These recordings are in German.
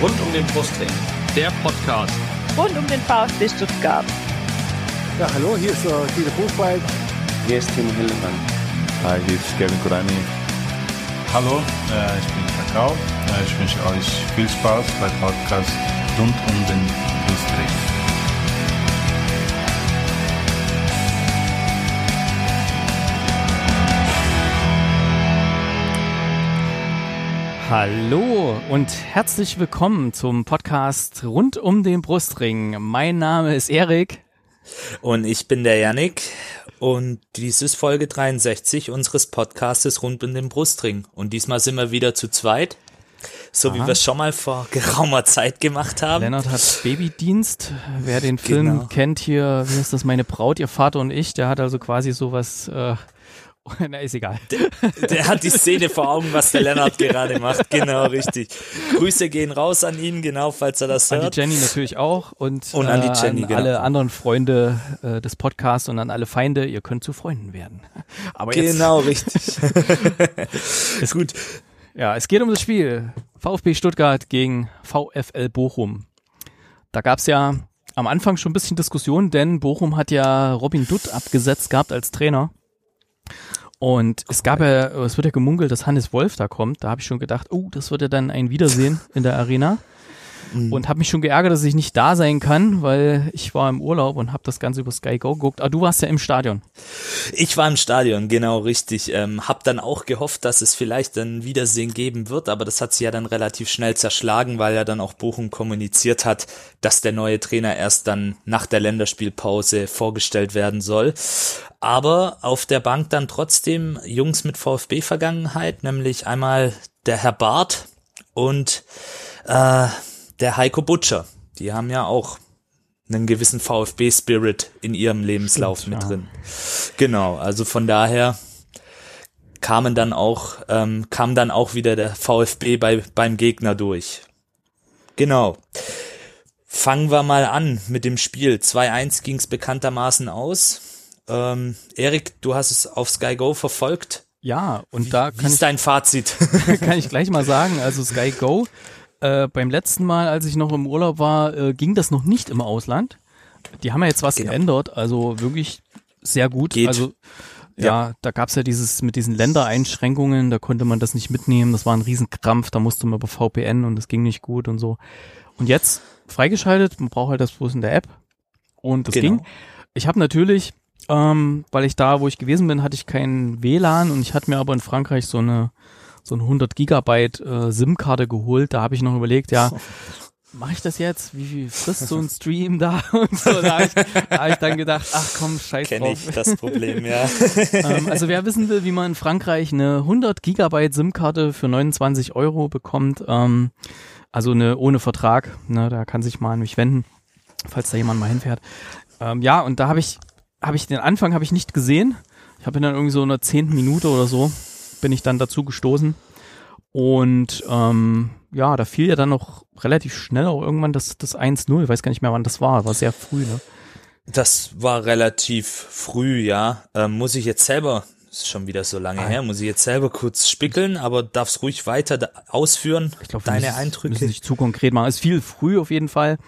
Rund um den Brustring. Der Podcast. Rund um den VfB Stuttgart. Ja, hallo, hier ist uh, Dieter Buchwald. Hier ist Timo Hildemann. Hi, hier ist Kevin Kurani. Hallo, äh, ich bin Kakao. Äh, ich wünsche euch viel Spaß beim Podcast rund um den Brustring. Hallo und herzlich willkommen zum Podcast rund um den Brustring. Mein Name ist Erik. Und ich bin der Yannick. Und dies ist Folge 63 unseres Podcastes rund um den Brustring. Und diesmal sind wir wieder zu zweit. So Aha. wie wir es schon mal vor geraumer Zeit gemacht haben. Lennart hat Babydienst. Wer den Film genau. kennt hier, wie ist das, meine Braut, ihr Vater und ich, der hat also quasi sowas äh, Na, ist egal. Der, der, hat die Szene vor Augen, was der Lennart gerade macht. Genau, richtig. Grüße gehen raus an ihn, genau, falls er das hört. An die Jenny natürlich auch und, und an, die Jenny, äh, an genau. alle anderen Freunde äh, des Podcasts und an alle Feinde. Ihr könnt zu Freunden werden. Aber jetzt, genau, richtig. ist gut. Ja, es geht um das Spiel. VfB Stuttgart gegen VfL Bochum. Da gab's ja am Anfang schon ein bisschen Diskussion, denn Bochum hat ja Robin Dutt abgesetzt gehabt als Trainer. Und es gab ja, es wird ja gemunkelt, dass Hannes Wolf da kommt. Da habe ich schon gedacht, oh, das wird ja dann ein Wiedersehen in der Arena. Mhm. Und habe mich schon geärgert, dass ich nicht da sein kann, weil ich war im Urlaub und habe das Ganze über Sky Go geguckt. Aber du warst ja im Stadion. Ich war im Stadion, genau richtig. Ähm, hab dann auch gehofft, dass es vielleicht ein Wiedersehen geben wird, aber das hat sich ja dann relativ schnell zerschlagen, weil ja dann auch Bochum kommuniziert hat, dass der neue Trainer erst dann nach der Länderspielpause vorgestellt werden soll. Aber auf der Bank dann trotzdem Jungs mit VfB-Vergangenheit, nämlich einmal der Herr Barth und äh, der Heiko Butcher. Die haben ja auch einen gewissen VfB-Spirit in ihrem Lebenslauf Stimmt, mit ja. drin. Genau, also von daher kamen dann auch, ähm, kam dann auch wieder der VfB bei, beim Gegner durch. Genau. Fangen wir mal an mit dem Spiel. 2-1 ging es bekanntermaßen aus. Ähm, Erik, du hast es auf Sky Go verfolgt. Ja, und wie, da kann wie ist ich, dein Fazit? kann ich gleich mal sagen. Also Sky Go äh, beim letzten Mal, als ich noch im Urlaub war, äh, ging das noch nicht im Ausland. Die haben ja jetzt was genau. geändert, also wirklich sehr gut. Geht. Also ja, ja, da gab's ja dieses mit diesen Ländereinschränkungen, da konnte man das nicht mitnehmen, das war ein Riesenkrampf, da musste man über VPN und das ging nicht gut und so. Und jetzt freigeschaltet, man braucht halt das bloß in der App und das genau. ging. Ich habe natürlich, ähm, weil ich da, wo ich gewesen bin, hatte ich kein WLAN und ich hatte mir aber in Frankreich so eine so eine 100 Gigabyte äh, SIM-Karte geholt. Da habe ich noch überlegt, ja, mache ich das jetzt? Wie viel frisst so ein Stream da? Und so, da habe ich, da hab ich dann gedacht, ach komm, scheiß Kenn drauf. ich das Problem, ja. ähm, also wer wissen will, wie man in Frankreich eine 100 Gigabyte SIM-Karte für 29 Euro bekommt, ähm, also eine ohne Vertrag, ne, da kann sich mal an mich wenden, falls da jemand mal hinfährt. Ähm, ja, und da habe ich, habe ich den Anfang habe ich nicht gesehen. Ich habe ihn dann irgendwie so in der zehnten Minute oder so bin ich dann dazu gestoßen. Und ähm, ja, da fiel ja dann noch relativ schnell auch irgendwann das, das 1-0. Ich weiß gar nicht mehr, wann das war. War sehr früh, ne? Das war relativ früh, ja. Ähm, muss ich jetzt selber, ist schon wieder so lange ah. her, muss ich jetzt selber kurz spickeln, aber darfst ruhig weiter ausführen, ich glaub, deine müssen, Eindrücke. Müssen nicht zu konkret machen. Es ist viel früh auf jeden Fall.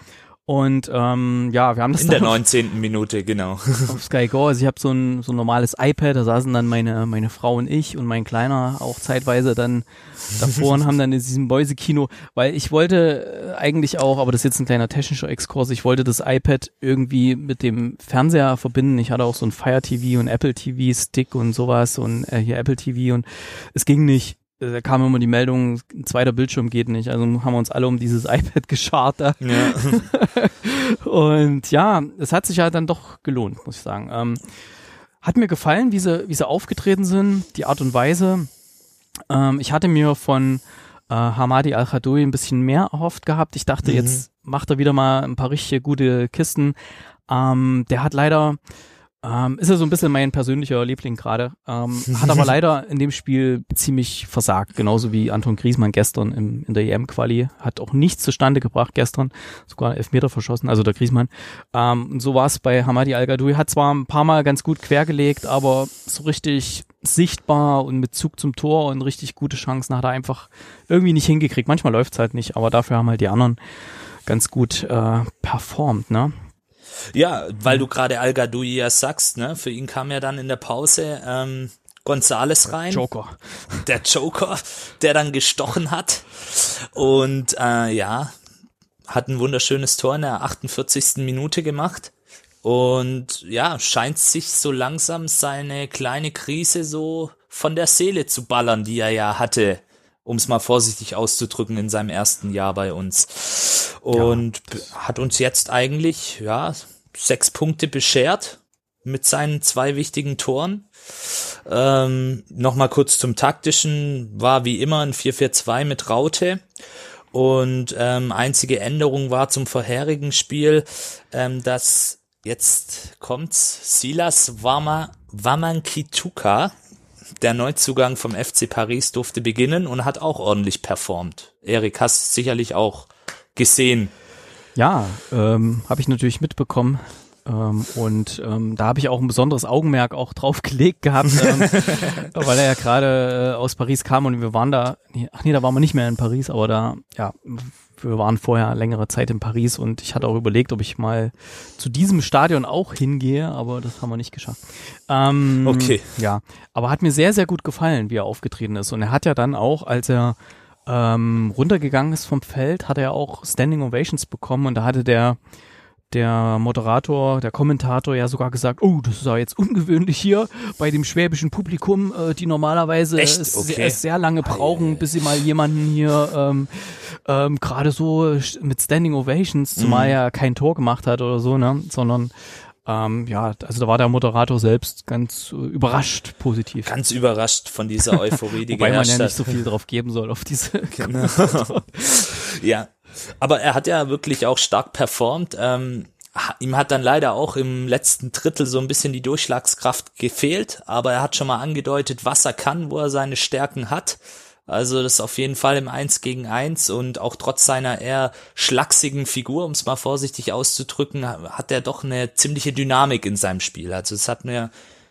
Und ähm, ja, wir haben das in der 19. Minute, genau. Auf Sky Go. Also ich habe so ein, so ein normales iPad, da saßen dann meine, meine Frau und ich und mein Kleiner auch zeitweise dann davor und haben dann in diesem Mäusekino, weil ich wollte äh, eigentlich auch, aber das ist jetzt ein kleiner technischer Exkurs, ich wollte das iPad irgendwie mit dem Fernseher verbinden. Ich hatte auch so ein Fire TV und Apple TV Stick und sowas und äh, hier Apple TV und es ging nicht da kam immer die Meldung, ein zweiter Bildschirm geht nicht. Also haben wir uns alle um dieses iPad geschart. Ja. und ja, es hat sich halt dann doch gelohnt, muss ich sagen. Ähm, hat mir gefallen, wie sie, wie sie aufgetreten sind, die Art und Weise. Ähm, ich hatte mir von äh, Hamadi Al-Khadoui ein bisschen mehr erhofft gehabt. Ich dachte, mhm. jetzt macht er wieder mal ein paar richtige gute Kisten. Ähm, der hat leider Ähm, ist ja so ein bisschen mein persönlicher Liebling gerade. Ähm, hat aber leider in dem Spiel ziemlich versagt, genauso wie Anton Griesmann gestern im, in der EM-Quali. Hat auch nichts zustande gebracht gestern, sogar Elfmeter verschossen, also der Griesmann. Ähm, so war es bei Hamadi Al-Gadoui. Hat zwar ein paar Mal ganz gut quergelegt, aber so richtig sichtbar und mit Zug zum Tor und richtig gute Chancen hat er einfach irgendwie nicht hingekriegt. Manchmal läuft's halt nicht, aber dafür haben halt die anderen ganz gut äh, performt, ne? Ja, weil du gerade Al Gadoui ja sagst, ne? Für ihn kam ja dann in der Pause ähm, Gonzales rein. Joker. Der Joker, der dann gestochen hat. Und äh, ja, hat ein wunderschönes Tor in der 48. Minute gemacht. Und ja, scheint sich so langsam seine kleine Krise so von der Seele zu ballern, die er ja hatte, um es mal vorsichtig auszudrücken, in seinem ersten Jahr bei uns. Und ja. hat uns jetzt eigentlich, ja, sechs Punkte beschert mit seinen zwei wichtigen Toren. Ähm, Nochmal kurz zum taktischen, war wie immer ein 4-4-2 mit Raute. Und ähm, einzige Änderung war zum vorherigen Spiel, ähm, dass jetzt kommt's, Silas Wama, Wamankituka, der Neuzugang vom FC Paris, durfte beginnen und hat auch ordentlich performt. Erik, hast sicherlich auch gesehen. Ja, ähm, habe ich natürlich mitbekommen. Ähm, und ähm, da habe ich auch ein besonderes Augenmerk auch drauf gelegt gehabt, ähm, weil er ja gerade äh, aus Paris kam und wir waren da, nee, ach nee, da waren wir nicht mehr in Paris, aber da, ja, wir waren vorher längere Zeit in Paris und ich hatte auch überlegt, ob ich mal zu diesem Stadion auch hingehe, aber das haben wir nicht geschafft. Ähm, okay. Ja, aber hat mir sehr, sehr gut gefallen, wie er aufgetreten ist. Und er hat ja dann auch, als er ähm, runtergegangen ist vom Feld, hat er auch Standing Ovations bekommen und da hatte der der Moderator, der Kommentator ja sogar gesagt, oh, das ist ja jetzt ungewöhnlich hier bei dem schwäbischen Publikum, äh, die normalerweise Okay. es sehr lange brauchen, bis sie mal jemanden hier ähm, ähm, gerade so mit Standing Ovations, zumal Mhm. er kein Tor gemacht hat oder so, ne, sondern ähm, ja, also da war der Moderator selbst ganz äh, überrascht positiv. Ganz überrascht von dieser Euphorie, die Wobei man geherrscht ja hat. nicht so viel drauf geben soll auf diese. Genau. ja, aber er hat ja wirklich auch stark performt. Ähm, ihm hat dann leider auch im letzten Drittel so ein bisschen die Durchschlagskraft gefehlt, aber er hat schon mal angedeutet, was er kann, wo er seine Stärken hat. Also das ist auf jeden Fall im Eins gegen Eins und auch trotz seiner eher schlachsigen Figur, um es mal vorsichtig auszudrücken, ha- hat er doch eine ziemliche Dynamik in seinem Spiel. Also es hat mir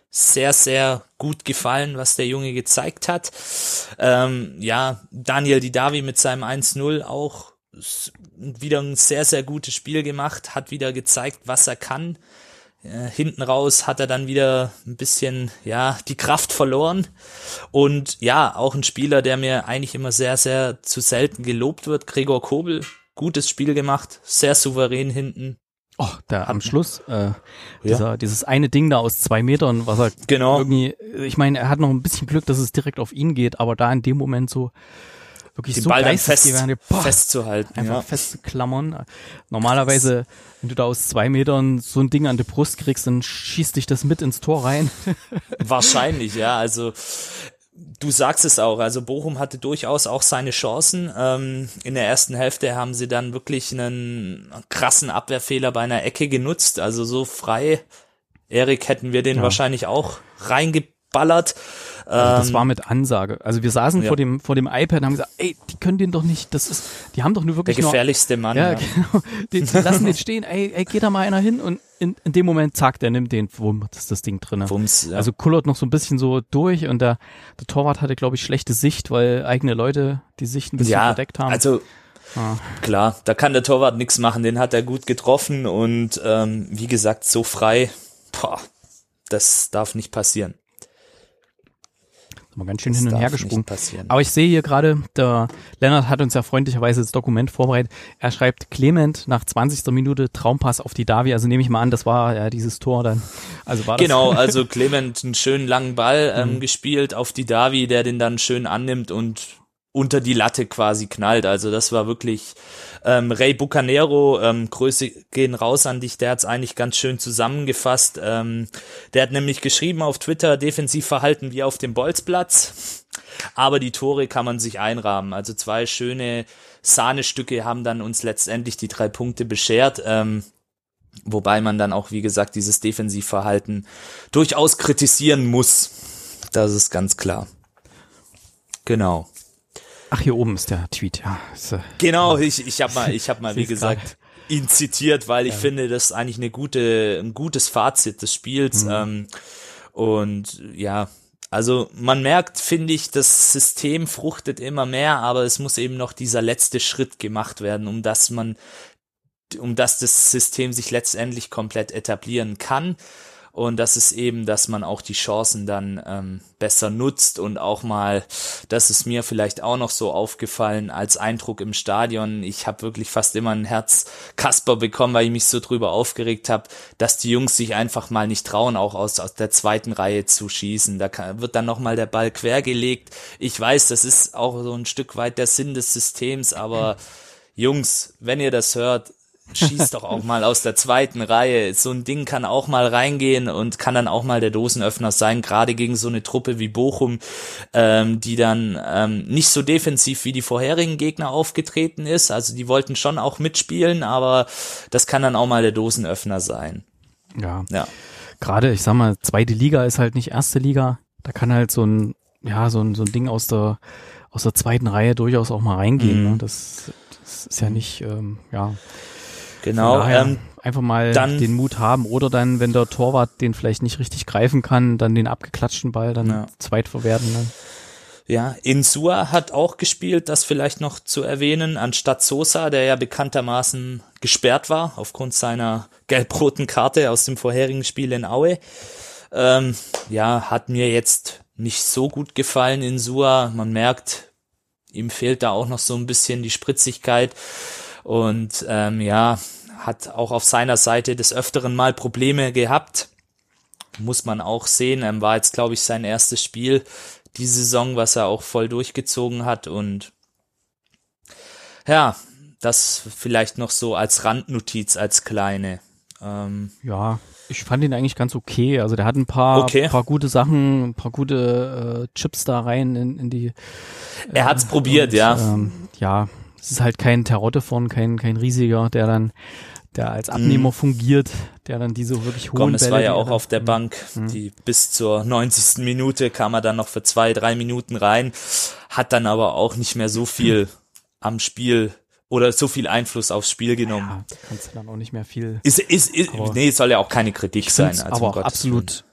sehr, sehr gut gefallen, was der Junge gezeigt hat. Ähm, ja, Daniel Didavi mit seinem 1-0 auch wieder ein sehr, sehr gutes Spiel gemacht, hat wieder gezeigt, was er kann. Äh, hinten raus hat er dann wieder ein bisschen, ja, die Kraft verloren. Und ja, auch ein Spieler, der mir eigentlich immer sehr, sehr zu selten gelobt wird, Gregor Kobel. Gutes Spiel gemacht, sehr souverän hinten. Oh, da am Schluss, äh, dieser, dieses eine Ding da aus zwei Metern, was er Genau. irgendwie, ich meine, er hat noch ein bisschen Glück, dass es direkt auf ihn geht, aber da in dem Moment so wirklich Den so Ball dann fest, festzuhalten. einfach ja. festzuklammern. Normalerweise, wenn du da aus zwei Metern so ein Ding an die Brust kriegst, dann schießt dich das mit ins Tor rein. Wahrscheinlich, ja. Also du sagst es auch. Also Bochum hatte durchaus auch seine Chancen. Ähm, in der ersten Hälfte haben sie dann wirklich einen krassen Abwehrfehler bei einer Ecke genutzt. Also so frei, Erik, hätten wir den Ja. wahrscheinlich auch reingeballert. Also das Ähm, war mit Ansage. Also wir saßen ja. vor dem vor dem iPad und haben gesagt, ey, die können den doch nicht, das ist, die haben doch nur der wirklich nur gefährlichste Mann. Ja, Ja, genau. Die, die lassen den stehen, ey, ey, geht da mal einer hin und in, in dem Moment, zack, der nimmt den, wumm, das ist das Ding drinne. Wumms, ja. Also kullert noch so ein bisschen so durch und der, der Torwart hatte, glaube ich, schlechte Sicht, weil eigene Leute die Sicht ein bisschen ja, verdeckt haben. Also Ah. klar, da kann der Torwart nichts machen. Den hat er gut getroffen und ähm, wie gesagt so frei. Boah, das darf nicht passieren. Mal ganz schön Das hin und her gesprungen. Aber ich sehe hier gerade, der Lennart hat uns ja freundlicherweise das Dokument vorbereitet. Er schreibt Clement nach 20. Minute Traumpass auf die Davi. Also nehme ich mal an, das war ja dieses Tor dann. Also war das Genau, also Clement einen schönen langen Ball ähm, Mhm. gespielt auf die Davi, der den dann schön annimmt und unter die Latte quasi knallt. Also das war wirklich ähm, Ray Bucanero, ähm, Größe gehen raus an dich, der hat's eigentlich ganz schön zusammengefasst. Ähm, der hat nämlich geschrieben auf Twitter, Defensivverhalten wie auf dem Bolzplatz. Aber die Tore kann man sich einrahmen. Also zwei schöne Sahnestücke haben dann uns letztendlich die drei Punkte beschert. Ähm, Wobei man dann auch, wie gesagt, dieses Defensivverhalten durchaus kritisieren muss. Das ist ganz klar. Genau. Ach, hier oben ist der Tweet, ja. Ist, äh, Genau, ich, ich habe mal, ich habe mal, wie gesagt, ihn zitiert, weil ich finde, das ist eigentlich eine gute, ein gutes Fazit des Spiels. Ähm, und ja, also man merkt, finde ich, das System fruchtet immer mehr, aber es muss eben noch dieser letzte Schritt gemacht werden, um dass man, um dass das System sich letztendlich komplett etablieren kann. Und das ist eben, dass man auch die Chancen dann ähm, besser nutzt und auch mal, das ist mir vielleicht auch noch so aufgefallen als Eindruck im Stadion. Ich habe wirklich fast immer ein Herz Kasper bekommen, weil ich mich so drüber aufgeregt habe, dass die Jungs sich einfach mal nicht trauen, auch aus, aus der zweiten Reihe zu schießen. Da kann, wird dann nochmal der Ball quergelegt. Ich weiß, das ist auch so ein Stück weit der Sinn des Systems, aber Jungs, wenn ihr das hört, schießt doch auch mal aus der zweiten Reihe. So ein Ding kann auch mal reingehen und kann dann auch mal der Dosenöffner sein, gerade gegen so eine Truppe wie Bochum, ähm, die dann ähm, nicht so defensiv wie die vorherigen Gegner aufgetreten ist. Also die wollten schon auch mitspielen, aber das kann dann auch mal der Dosenöffner sein. ja. Ja. Gerade, ich sag mal, zweite Liga ist halt nicht erste Liga. Da kann halt so ein, ja, so ein, so ein Ding aus der, aus der zweiten Reihe durchaus auch mal reingehen. Mhm. Ne? Das, das ist ja nicht, ähm, ja. Genau. Daher Ähm, einfach mal dann- den Mut haben oder dann, wenn der Torwart den vielleicht nicht richtig greifen kann, dann den abgeklatschten Ball dann Ja. zweit verwerten. Ne? Ja, Insua hat auch gespielt, das vielleicht noch zu erwähnen, anstatt Sosa, der ja bekanntermaßen gesperrt war aufgrund seiner gelb-roten Karte aus dem vorherigen Spiel in Aue. Ähm, ja, hat mir jetzt nicht so gut gefallen, Insua. Man merkt, ihm fehlt da auch noch so ein bisschen die Spritzigkeit und ähm, ja, hat auch auf seiner Seite des Öfteren mal Probleme gehabt muss man auch sehen. Ähm, war jetzt, glaube ich, sein erstes Spiel die Saison, was er auch voll durchgezogen hat. Und ja, das vielleicht noch so als Randnotiz, als kleine. Ähm, Ja, ich fand ihn eigentlich ganz okay. Also der hat ein paar, Okay. paar gute Sachen, ein paar gute äh, Chips da rein in, in die. er hat's probiert, und, ja. Ähm, ja, es ist halt kein Terrotte von, kein, kein riesiger, der dann, der als Abnehmer fungiert, der dann diese wirklich hohen Mhm. Komm, es Bälle, war ja auch auf der Bank, die bis zur 90. Minute kam er dann noch für zwei, drei Minuten rein, hat dann aber auch nicht mehr so viel am Spiel oder so viel Einfluss aufs Spiel genommen. Ja, kannst du dann auch nicht mehr viel. Ist, ist, ist, nee, soll ja auch keine Kritik sein. Also um aber Gottes absolut,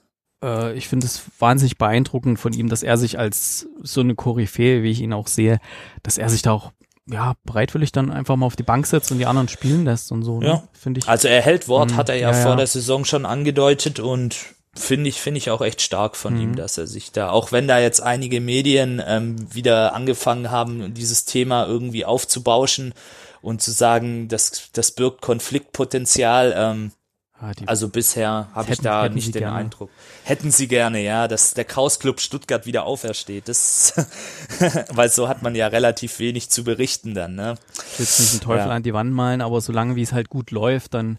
äh, ich finde es wahnsinnig beeindruckend von ihm, dass er sich als so eine Koryphäe, wie ich ihn auch sehe, dass er sich da auch ja, bereitwillig dann einfach mal auf die Bank setzt und die anderen spielen lässt und so, ne? Ja. finde ich. Also er hält Wort, Mhm. hat er ja, Ja, vor ja. der Saison schon angedeutet und finde ich, finde ich auch echt stark von Mhm. ihm, dass er sich da, auch wenn da jetzt einige Medien ähm, wieder angefangen haben, dieses Thema irgendwie aufzubauschen und zu sagen, das, das birgt Konfliktpotenzial, ähm, Ah, also bisher habe ich da nicht den gerne. Eindruck. Hätten sie gerne, ja, dass der Chaos Club Stuttgart wieder aufersteht. Das, weil so hat man ja relativ wenig zu berichten dann, ne? ich will jetzt nicht den Teufel Ja. an die Wand malen, aber solange wie es halt gut läuft, dann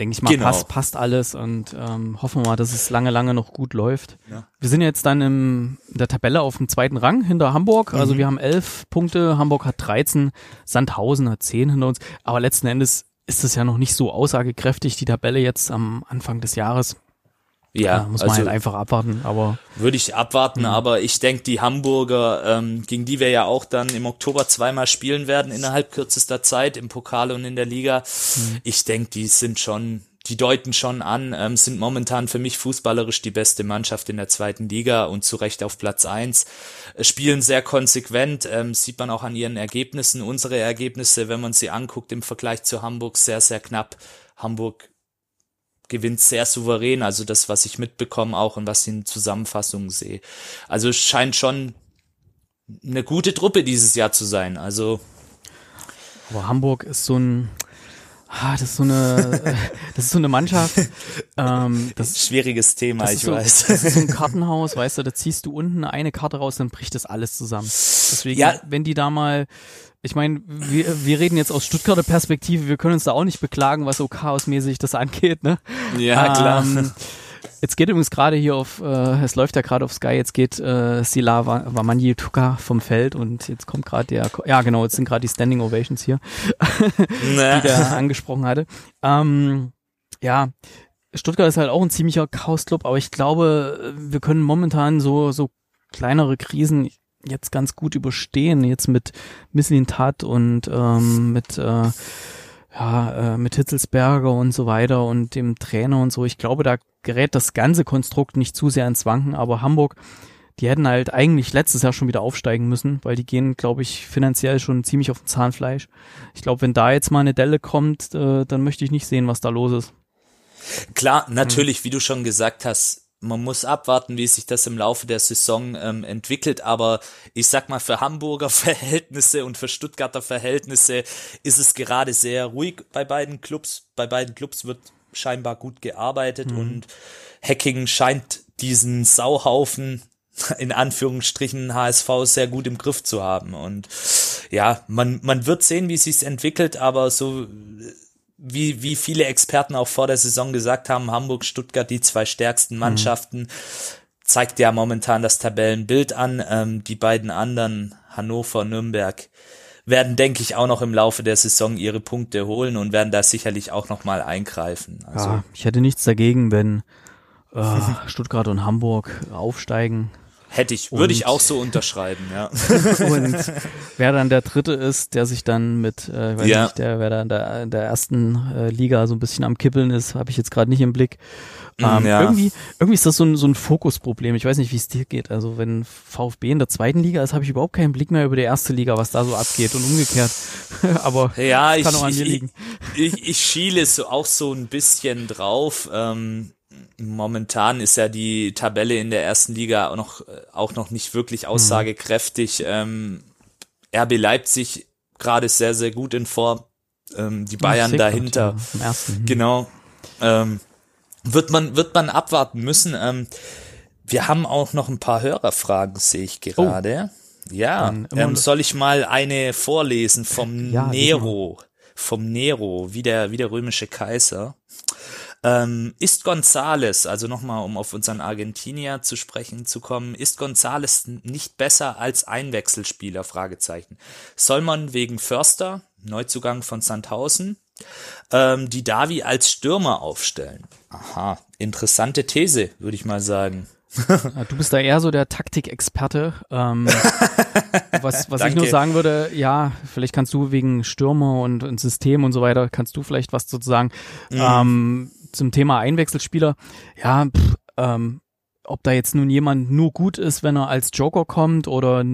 denke ich mal, Genau. passt, passt alles und ähm, hoffen wir mal, dass es lange, lange noch gut läuft. Ja. Wir sind jetzt dann im, in der Tabelle auf dem zweiten Rang hinter Hamburg. Also Mhm. wir haben elf Punkte, Hamburg hat 13, Sandhausen hat 10 hinter uns. Aber letzten Endes ist es ja noch nicht so aussagekräftig, die Tabelle jetzt am Anfang des Jahres. Ja, Da muss man also halt einfach abwarten. Aber Würde ich abwarten, aber ich denke, die Hamburger, ähm, gegen die wir ja auch dann im Oktober zweimal spielen werden, innerhalb kürzester Zeit, im Pokal und in der Liga, ich denke, die sind schon, die deuten schon an, ähm, sind momentan für mich fußballerisch die beste Mannschaft in der zweiten Liga und zu Recht auf Platz eins Äh, Spielen sehr konsequent, ähm, sieht man auch an ihren Ergebnissen. Unsere Ergebnisse, wenn man sie anguckt im Vergleich zu Hamburg, sehr, sehr knapp. Hamburg gewinnt sehr souverän, also das, was ich mitbekomme auch und was ich in Zusammenfassungen sehe. Also es scheint schon eine gute Truppe dieses Jahr zu sein. Also Aber Hamburg ist so ein, ah, das ist so eine, das ist so eine Mannschaft. Ähm, das, schwieriges Thema, ich so, weiß. Das ist so ein Kartenhaus, weißt du, da ziehst du unten eine Karte raus, dann bricht das alles zusammen. Deswegen, Ja. wenn die da mal, ich meine, wir, wir reden jetzt aus Stuttgarter Perspektive, wir können uns da auch nicht beklagen, was so chaosmäßig das angeht, ne? ja, klar. Ähm, jetzt geht übrigens gerade hier auf, äh, es läuft ja gerade auf Sky, jetzt geht äh, Sila Wa- Wamanyi Tuka vom Feld und jetzt kommt gerade der, ja genau, jetzt sind gerade die Standing Ovations hier, die der angesprochen hatte. Ähm, ja, Stuttgart ist halt auch ein ziemlicher Chaos-Club, aber ich glaube, wir können momentan so, so kleinere Krisen jetzt ganz gut überstehen, jetzt mit Misslintat und ähm, mit äh, ja, äh, mit Hitzelsberger und so weiter und dem Trainer und so. Ich glaube, da gerät das ganze Konstrukt nicht zu sehr ins Wanken, aber Hamburg, die hätten halt eigentlich letztes Jahr schon wieder aufsteigen müssen, weil die gehen, glaube ich, finanziell schon ziemlich auf dem Zahnfleisch. Ich glaube, wenn da jetzt mal eine Delle kommt, äh, dann möchte ich nicht sehen, was da los ist. Klar, natürlich, wie du schon gesagt hast, man muss abwarten, wie sich das im Laufe der Saison ähm, entwickelt, aber ich sag mal, für Hamburger Verhältnisse und für Stuttgarter Verhältnisse ist es gerade sehr ruhig bei beiden Clubs. Bei beiden Clubs wird scheinbar gut gearbeitet mhm. und Hacking scheint diesen Sauhaufen in Anführungsstrichen HSV sehr gut im Griff zu haben und ja, man, man wird sehen, wie sich's entwickelt, aber so wie, wie viele Experten auch vor der Saison gesagt haben, Hamburg, Stuttgart, die zwei stärksten mhm. Mannschaften, mhm. zeigt ja momentan das Tabellenbild an. Ähm, die beiden anderen, Hannover, Nürnberg, werden, denke ich, auch noch im Laufe der Saison ihre Punkte holen und werden da sicherlich auch nochmal eingreifen. Also, ja, ich hätte nichts dagegen, wenn äh, Stuttgart und Hamburg aufsteigen. Hätte ich, würde ich auch so unterschreiben, ja. und wer dann der Dritte ist, der sich dann mit, äh, weiß ja. nicht, der, wer da in der, in der ersten äh, Liga so ein bisschen am Kippeln ist, habe ich jetzt gerade nicht im Blick. Mm, ähm, ja. irgendwie, irgendwie ist das so ein, so ein Fokusproblem. Ich weiß nicht, wie es dir geht. Also wenn VfB in der zweiten Liga ist, habe ich überhaupt keinen Blick mehr über die erste Liga, was da so abgeht und umgekehrt. Aber ja, kann ich, auch an mir liegen. Ich, ich, ich schiele so auch so ein bisschen drauf. Ähm, momentan ist ja die Tabelle in der ersten Liga auch noch, auch noch nicht wirklich mhm. aussagekräftig. Ähm, RB Leipzig gerade sehr, sehr gut in Form. Ähm, die Bayern ja, dahinter. Ja, mhm. Genau. Ähm, wird man, wird man abwarten müssen. Ähm, wir haben auch noch ein paar Hörerfragen, sehe ich gerade. Oh. Ja, ähm, soll ich mal eine vorlesen vom ja, Nero? Vom Nero, wie der, wie der römische Kaiser. Ähm, ist Gonzales, also nochmal, um auf unseren Argentinier zu sprechen zu kommen, ist Gonzales nicht besser als Einwechselspieler? Fragezeichen. Soll man wegen Förster, Neuzugang von Sandhausen, ähm, die Davi als Stürmer aufstellen? Aha, interessante These, würde ich mal sagen. Du bist da eher so der Taktikexperte. Ähm, was was ich nur sagen würde, ja, vielleicht kannst du wegen Stürmer und, und System und so weiter, kannst du vielleicht was sozusagen. Mhm. Ähm, zum Thema Einwechselspieler, ja, pff, ähm, ob da jetzt nun jemand nur gut ist, wenn er als Joker kommt oder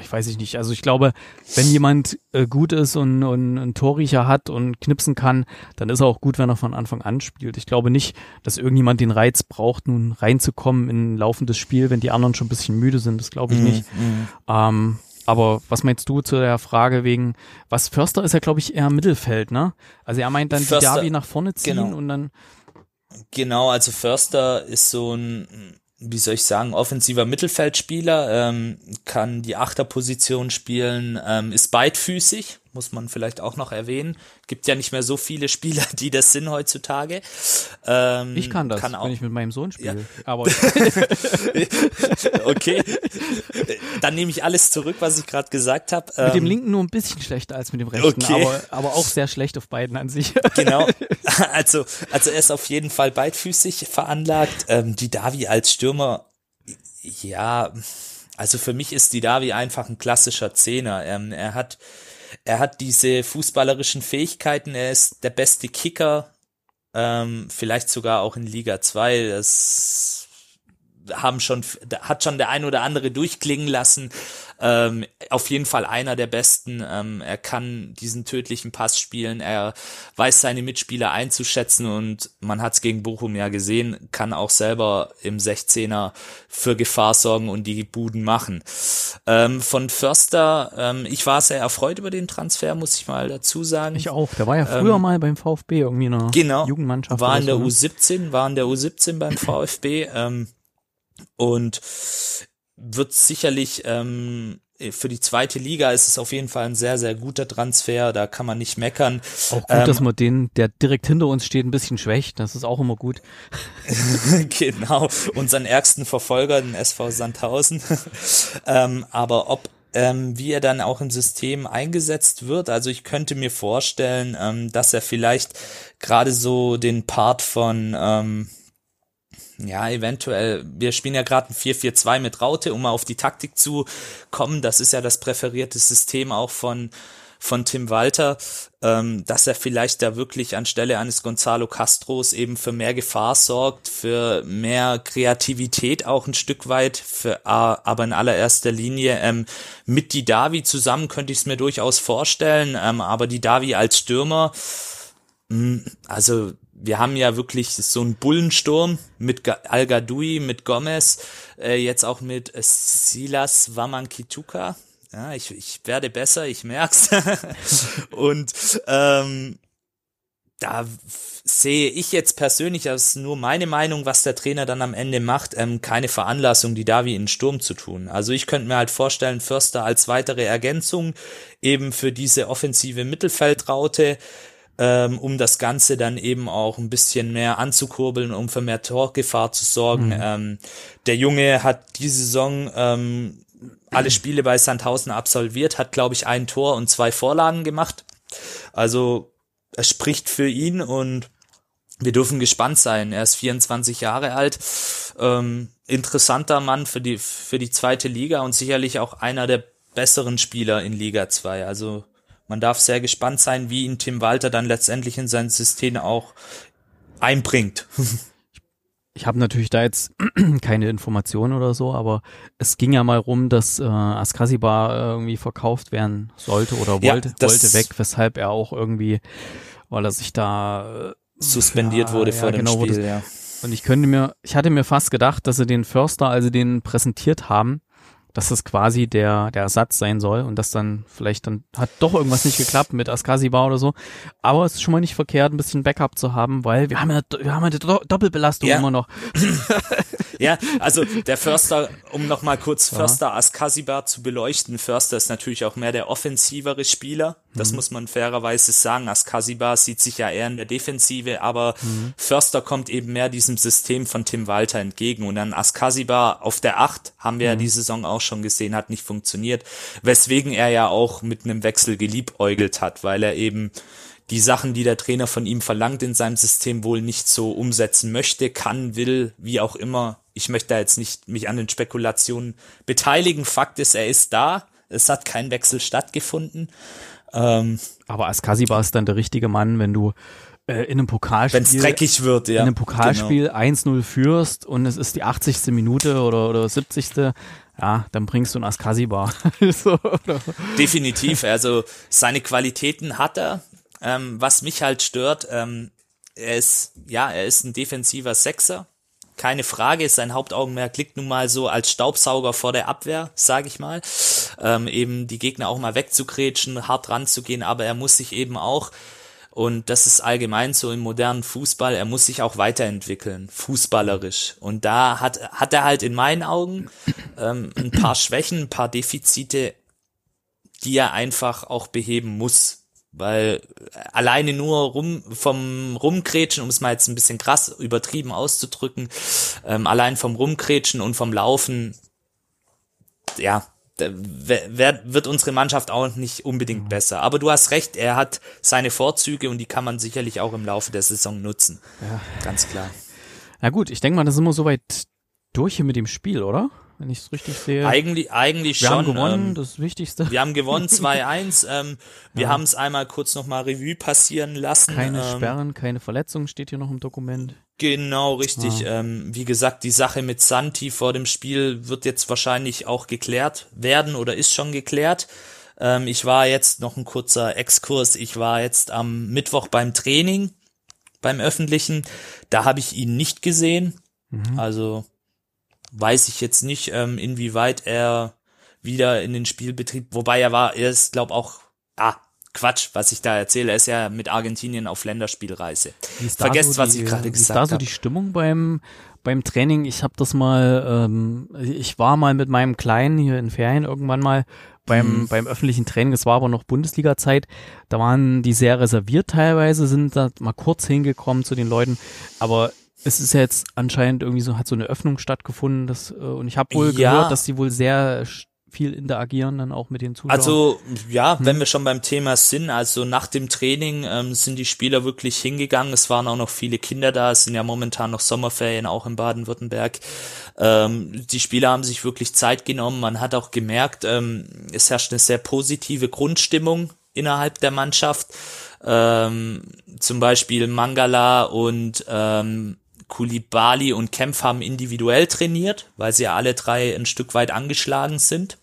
ich weiß ich nicht. Also ich glaube, wenn jemand äh, gut ist und, und einen Torriecher hat und knipsen kann, dann ist er auch gut, wenn er von Anfang an spielt. Ich glaube nicht, dass irgendjemand den Reiz braucht, nun reinzukommen in ein laufendes Spiel, wenn die anderen schon ein bisschen müde sind. Das glaube ich mhm, nicht. Mhm. Ähm, aber was meinst du zu der Frage wegen, was Förster ist ja, glaube ich, eher Mittelfeld, ne? Also er meint dann Förster, die Derby nach vorne ziehen genau. und dann Genau, also Förster ist so ein, wie soll ich sagen, offensiver Mittelfeldspieler, ähm, kann die Achterposition spielen, ähm, ist beidfüßig, muss man vielleicht auch noch erwähnen. Gibt ja nicht mehr so viele Spieler, die das sind heutzutage. Ähm, ich kann das, kann auch, wenn ich mit meinem Sohn spiele. Ja. Aber okay, dann nehme ich alles zurück, was ich gerade gesagt habe. Mit dem ähm, linken nur ein bisschen schlechter als mit dem rechten, okay. aber, aber auch sehr schlecht auf beiden an sich. genau, also also er ist auf jeden Fall beidfüßig veranlagt. Ähm, die Davi als Stürmer, ja. Also für mich ist die Davi einfach ein klassischer Zehner. Ähm, er hat er hat diese fußballerischen Fähigkeiten, er ist der beste Kicker, ähm, vielleicht sogar auch in Liga 2. Das haben schon, hat schon der ein oder andere durchklingen lassen. Ähm, auf jeden Fall einer der besten. Ähm, er kann diesen tödlichen Pass spielen. Er weiß seine Mitspieler einzuschätzen und man hat es gegen Bochum ja gesehen, kann auch selber im 16er für Gefahr sorgen und die Buden machen. Ähm, von Förster, ähm, ich war sehr erfreut über den Transfer, muss ich mal dazu sagen. Ich auch. Der war ja früher ähm, mal beim VfB irgendwie eine genau, Jugendmannschaft. War in der so, ne? U17, war in der U17 beim VfB. Ähm, und wird sicherlich ähm, für die zweite Liga ist es auf jeden Fall ein sehr, sehr guter Transfer. Da kann man nicht meckern. Auch gut, ähm, dass man den, der direkt hinter uns steht, ein bisschen schwächt. Das ist auch immer gut. genau. Unseren ärgsten Verfolger, den SV Sandhausen. ähm, aber ob ähm, wie er dann auch im System eingesetzt wird. Also ich könnte mir vorstellen, ähm, dass er vielleicht gerade so den Part von ähm, ja, eventuell, wir spielen ja gerade ein 4-4-2 mit Raute, um mal auf die Taktik zu kommen. Das ist ja das präferierte System auch von von Tim Walter, ähm, dass er vielleicht da wirklich anstelle eines Gonzalo Castros eben für mehr Gefahr sorgt, für mehr Kreativität auch ein Stück weit, für, aber in allererster Linie ähm, mit die Davi zusammen könnte ich es mir durchaus vorstellen, ähm, aber die Davi als Stürmer, mh, hm, also wir haben ja wirklich so einen Bullensturm mit Al Gadoui, mit Gomez, äh, jetzt auch mit Silas Wamankituka, ja, ich, ich werde besser, ich merk's. und ähm, da sehe ich jetzt persönlich, das ist nur meine Meinung, was der Trainer dann am Ende macht, ähm, keine Veranlassung, die Davi in den Sturm zu tun. Also ich könnte mir halt vorstellen, Förster als weitere Ergänzung eben für diese offensive Mittelfeldraute, ähm, um das Ganze dann eben auch ein bisschen mehr anzukurbeln, um für mehr Torgefahr zu sorgen. Mhm. Ähm, der Junge hat diese Saison ähm, alle Spiele bei Sandhausen absolviert, hat, glaube ich, ein Tor und zwei Vorlagen gemacht. Also es spricht für ihn und wir dürfen gespannt sein. Er ist 24 Jahre alt, ähm, interessanter Mann für die, für die zweite Liga und sicherlich auch einer der besseren Spieler in Liga 2. Also man darf sehr gespannt sein, wie ihn Tim Walter dann letztendlich in sein System auch einbringt. ich habe natürlich da jetzt keine Informationen oder so, aber es ging ja mal rum, dass äh, Askasiba irgendwie verkauft werden sollte oder wollte, ja, wollte weg, weshalb er auch irgendwie, weil er sich da äh, suspendiert ja, wurde vor ja, dem genau, Spiel. ja. Und ich könnte mir, ich hatte mir fast gedacht, dass sie den Förster, also den präsentiert haben, dass das quasi der, der Ersatz sein soll und das dann vielleicht dann hat doch irgendwas nicht geklappt mit Askasiba oder so. Aber es ist schon mal nicht verkehrt, ein bisschen Backup zu haben, weil wir haben ja, wir haben ja die Doppelbelastung ja. immer noch. ja, also der Förster, um nochmal kurz Förster Askasiba zu beleuchten, Förster ist natürlich auch mehr der offensivere Spieler. Das mhm. muss man fairerweise sagen. Askasiba sieht sich ja eher in der Defensive, aber mhm. Förster kommt eben mehr diesem System von Tim Walter entgegen. Und dann Askasiba auf der Acht haben wir mhm. ja die Saison auch schon gesehen, hat nicht funktioniert, weswegen er ja auch mit einem Wechsel geliebäugelt hat, weil er eben die Sachen, die der Trainer von ihm verlangt in seinem System wohl nicht so umsetzen möchte, kann, will, wie auch immer. Ich möchte da jetzt nicht mich an den Spekulationen beteiligen. Fakt ist, er ist da. Es hat kein Wechsel stattgefunden. Ähm, Aber Askasiba ist dann der richtige Mann, wenn du äh, in einem Pokalspiel. Wenn es dreckig wird, ja. In einem Pokalspiel genau. 1-0 führst und es ist die 80. Minute oder, oder 70 ja, dann bringst du ein Askasibar. so, Definitiv, also seine Qualitäten hat er. Ähm, was mich halt stört, ähm, er ist, ja, er ist ein defensiver Sechser. Keine Frage, sein Hauptaugenmerk liegt nun mal so als Staubsauger vor der Abwehr, sage ich mal. Ähm, eben die Gegner auch mal wegzukretschen, hart ranzugehen, aber er muss sich eben auch und das ist allgemein so im modernen Fußball. Er muss sich auch weiterentwickeln, fußballerisch. Und da hat, hat er halt in meinen Augen ähm, ein paar Schwächen, ein paar Defizite, die er einfach auch beheben muss. Weil alleine nur rum, vom Rumkretschen, um es mal jetzt ein bisschen krass übertrieben auszudrücken, ähm, allein vom Rumkretschen und vom Laufen, ja, wird unsere Mannschaft auch nicht unbedingt mhm. besser. Aber du hast recht, er hat seine Vorzüge und die kann man sicherlich auch im Laufe der Saison nutzen. Ja. Ganz klar. Na gut, ich denke mal, das sind wir soweit durch hier mit dem Spiel, oder? Wenn ich es richtig sehe. Eigentlich, eigentlich wir schon. Wir haben gewonnen, ähm, das Wichtigste. Wir haben gewonnen 2-1. ähm, wir ja. haben es einmal kurz nochmal Revue passieren lassen. Keine ähm, Sperren, keine Verletzungen steht hier noch im Dokument. Genau, richtig. Ah. Ähm, wie gesagt, die Sache mit Santi vor dem Spiel wird jetzt wahrscheinlich auch geklärt werden oder ist schon geklärt. Ähm, ich war jetzt noch ein kurzer Exkurs. Ich war jetzt am Mittwoch beim Training, beim öffentlichen. Da habe ich ihn nicht gesehen. Mhm. Also weiß ich jetzt nicht, ähm, inwieweit er wieder in den Spielbetrieb, wobei er war, er ist, glaube auch, ah, Quatsch, was ich da erzähle. Er ist ja mit Argentinien auf Länderspielreise. Vergesst, so was ich gerade gesagt habe. Ist da so die Stimmung beim beim Training? Ich habe das mal, ähm, ich war mal mit meinem Kleinen hier in Ferien irgendwann mal beim mhm. beim öffentlichen Training. Es war aber noch Bundesliga-Zeit. Da waren die sehr reserviert teilweise, sind da mal kurz hingekommen zu den Leuten. Aber es ist ja jetzt anscheinend irgendwie so, hat so eine Öffnung stattgefunden, das, äh, und ich habe wohl ja. gehört, dass die wohl sehr viel interagieren dann auch mit den Zuschauern? Also ja, hm. wenn wir schon beim Thema sind, also nach dem Training ähm, sind die Spieler wirklich hingegangen. Es waren auch noch viele Kinder da. Es sind ja momentan noch Sommerferien auch in Baden-Württemberg. Ähm, die Spieler haben sich wirklich Zeit genommen. Man hat auch gemerkt, ähm, es herrscht eine sehr positive Grundstimmung innerhalb der Mannschaft. Ähm, zum Beispiel Mangala und ähm, Kulibali und Kempf haben individuell trainiert, weil sie ja alle drei ein Stück weit angeschlagen sind.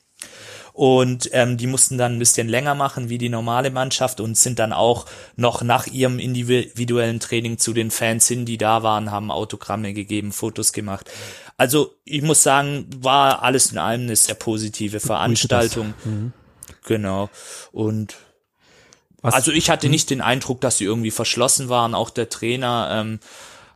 Und ähm, die mussten dann ein bisschen länger machen wie die normale Mannschaft und sind dann auch noch nach ihrem individuellen Training zu den Fans hin, die da waren, haben Autogramme gegeben, Fotos gemacht. Also ich muss sagen, war alles in allem eine sehr positive Veranstaltung. Mhm. Genau. Und Was? also ich hatte nicht den Eindruck, dass sie irgendwie verschlossen waren. Auch der Trainer ähm,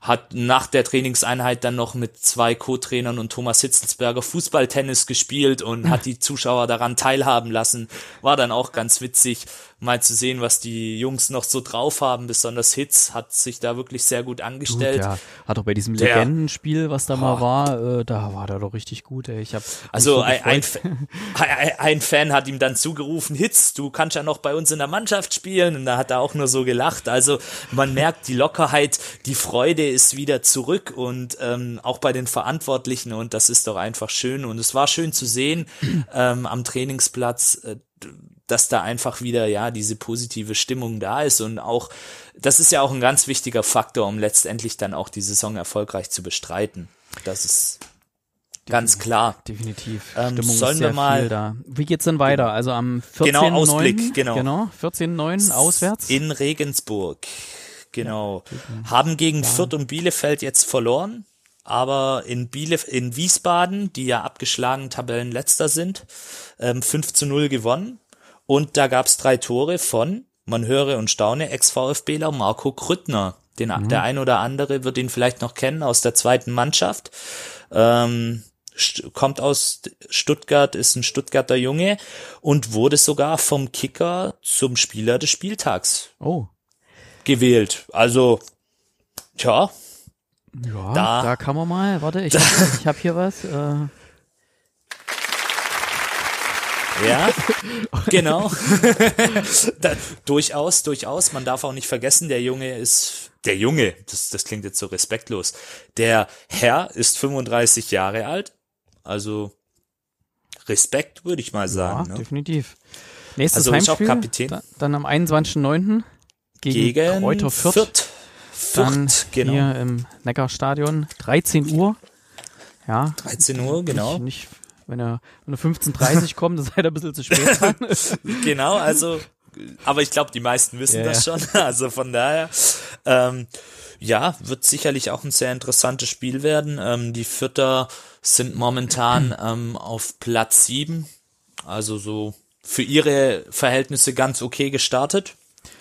hat nach der Trainingseinheit dann noch mit zwei Co-Trainern und Thomas Hitzelsberger Fußballtennis gespielt und hat die Zuschauer daran teilhaben lassen. War dann auch ganz witzig mal zu sehen, was die Jungs noch so drauf haben. Besonders Hitz hat sich da wirklich sehr gut angestellt. Gut, ja. Hat auch bei diesem der, Legendenspiel, was da oh. mal war, äh, da war der doch richtig gut. Ey. Ich hab also so ein, ein, ein, Fan hat ihm dann zugerufen, Hitz, du kannst ja noch bei uns in der Mannschaft spielen. Und da hat er auch nur so gelacht. Also man merkt die Lockerheit, die Freude ist wieder zurück und ähm, auch bei den Verantwortlichen und das ist doch einfach schön. Und es war schön zu sehen ähm, am Trainingsplatz. Äh, dass da einfach wieder, ja, diese positive Stimmung da ist und auch, das ist ja auch ein ganz wichtiger Faktor, um letztendlich dann auch die Saison erfolgreich zu bestreiten. Das ist ganz klar. Definitiv. Ähm, Stimmung sollen ist sehr wir mal, viel da. Wie geht's denn weiter? Also am 14.9. Genau, Ausblick, genau. Genau, 14.9. auswärts. In Regensburg. Genau. Ja, Haben gegen ja. Fürth und Bielefeld jetzt verloren aber in Bielef in Wiesbaden, die ja abgeschlagen Tabellenletzter sind, ähm, 5 zu 0 gewonnen. Und da gab's drei Tore von, man höre und staune, Ex-VfBler Marco Krüttner. Den, mhm. Der ein oder andere wird ihn vielleicht noch kennen aus der zweiten Mannschaft. Ähm, kommt aus Stuttgart, ist ein Stuttgarter Junge und wurde sogar vom Kicker zum Spieler des Spieltags oh. gewählt. Also, tja. Ja, da, da kann man mal, warte, ich habe hab hier was. Äh, ja, genau. da, durchaus, durchaus. Man darf auch nicht vergessen, der Junge ist, der Junge, das, das klingt jetzt so respektlos. Der Herr ist 35 Jahre alt. Also Respekt, würde ich mal sagen. Ja, ne? definitiv. Nächstes also Heimspiel, Kapitän. Da, dann am 21.09. gegen, gegen Kräuter Fürth. Fürth. Fürth, genau. Hier im Neckarstadion, 13 Uhr. Ja. 13 Uhr, genau. Nicht, nicht wenn er, wenn er 15.30 kommt, dann seid er ein bisschen zu spät dran. genau, also, aber ich glaube, die meisten wissen ja, das schon. Also von daher, ähm, ja, wird sicherlich auch ein sehr interessantes Spiel werden. Ähm, die Vierter sind momentan ähm, auf Platz sieben, also so für ihre Verhältnisse ganz okay gestartet.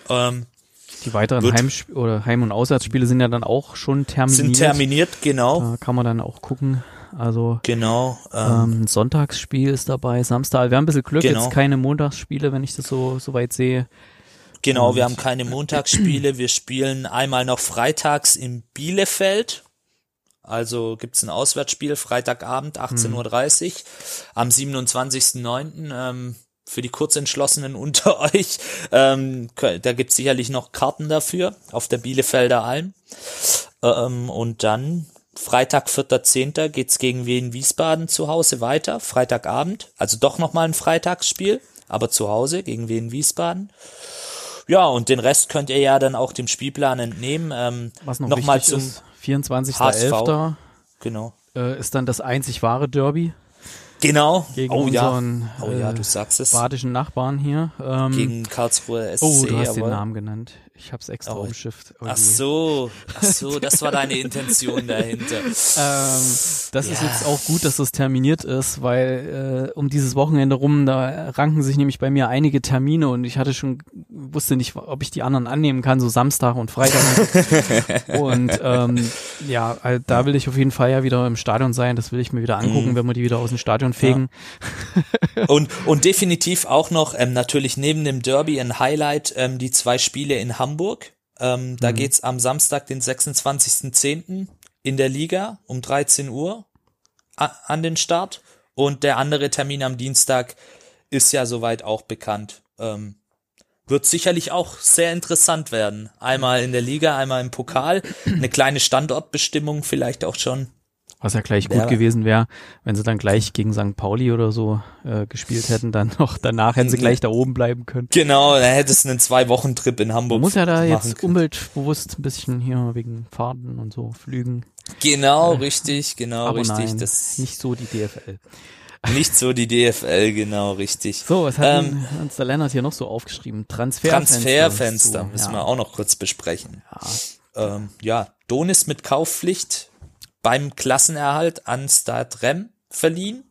Ähm, die weiteren Heim- oder Heim- und Auswärtsspiele sind ja dann auch schon terminiert. Sind terminiert, genau. Da kann man dann auch gucken, also genau. Ähm, ähm, Sonntagsspiel ist dabei, Samstag. Wir haben ein bisschen Glück, genau. jetzt keine Montagsspiele, wenn ich das so, so weit sehe. Genau, Und, wir haben keine Montagsspiele. Wir spielen einmal noch freitags in Bielefeld. Also gibt's ein Auswärtsspiel, Freitagabend, 18.30 Uhr. Am 27.09. Ähm, für die Kurzentschlossenen unter euch. Ähm, da gibt's sicherlich noch Karten dafür auf der Bielefelder Alm. Ähm, und dann Freitag, 4.10. geht's gegen Wien Wiesbaden zu Hause weiter. Freitagabend. Also doch nochmal ein Freitagsspiel, aber zu Hause gegen Wien Wiesbaden. Ja, und den Rest könnt ihr ja dann auch dem Spielplan entnehmen. Ähm, Was noch, noch mal zum ist, 24.11. Genau. Äh, ist dann das einzig wahre Derby. Genau. Gegen oh, unseren ja. Oh, ja, du sagst es. badischen Nachbarn hier. Ähm, gegen Karlsruhe SC. Oh, du hast den Namen genannt. Ich hab's extra oh. umschifft. Oh, ach so, ach so, das war deine Intention dahinter. ähm, das ja. ist jetzt auch gut, dass das terminiert ist, weil äh, um dieses Wochenende rum, da ranken sich nämlich bei mir einige Termine und ich hatte schon, wusste nicht, ob ich die anderen annehmen kann, so Samstag und Freitag. und ähm, ja, da will ich auf jeden Fall ja wieder im Stadion sein, das will ich mir wieder angucken, mhm. wenn wir die wieder aus dem Stadion fegen. Ja. und, und definitiv auch noch ähm, natürlich neben dem Derby ein Highlight, ähm, die zwei Spiele in Hamburg Hamburg. Ähm, da mhm. geht's am Samstag, den 26.10. in der Liga um 13 Uhr an den Start. Und der andere Termin am Dienstag ist ja soweit auch bekannt. Ähm, wird sicherlich auch sehr interessant werden. Einmal in der Liga, einmal im Pokal. Eine kleine Standortbestimmung vielleicht auch schon. Was ja gleich gut Ja. gewesen wäre, wenn sie dann gleich gegen St. Pauli oder so äh, gespielt hätten, dann noch danach hätten sie gleich da oben bleiben können. Genau, da hättest du einen Zwei-Wochen-Trip in Hamburg Man muss ja da jetzt können. umweltbewusst ein bisschen hier wegen Fahrten und so flügen. Genau, richtig, genau, Aber richtig. nein, Das nicht so die DFL. nicht so die DFL, genau, richtig. So, was hat Ähm, uns der Lennart hier noch so aufgeschrieben? Transferfenster. Transferfenster müssen ja. wir auch noch kurz besprechen. Ja. Ähm, ja, Donis mit Kaufpflicht beim Klassenerhalt an Stade Rem verliehen.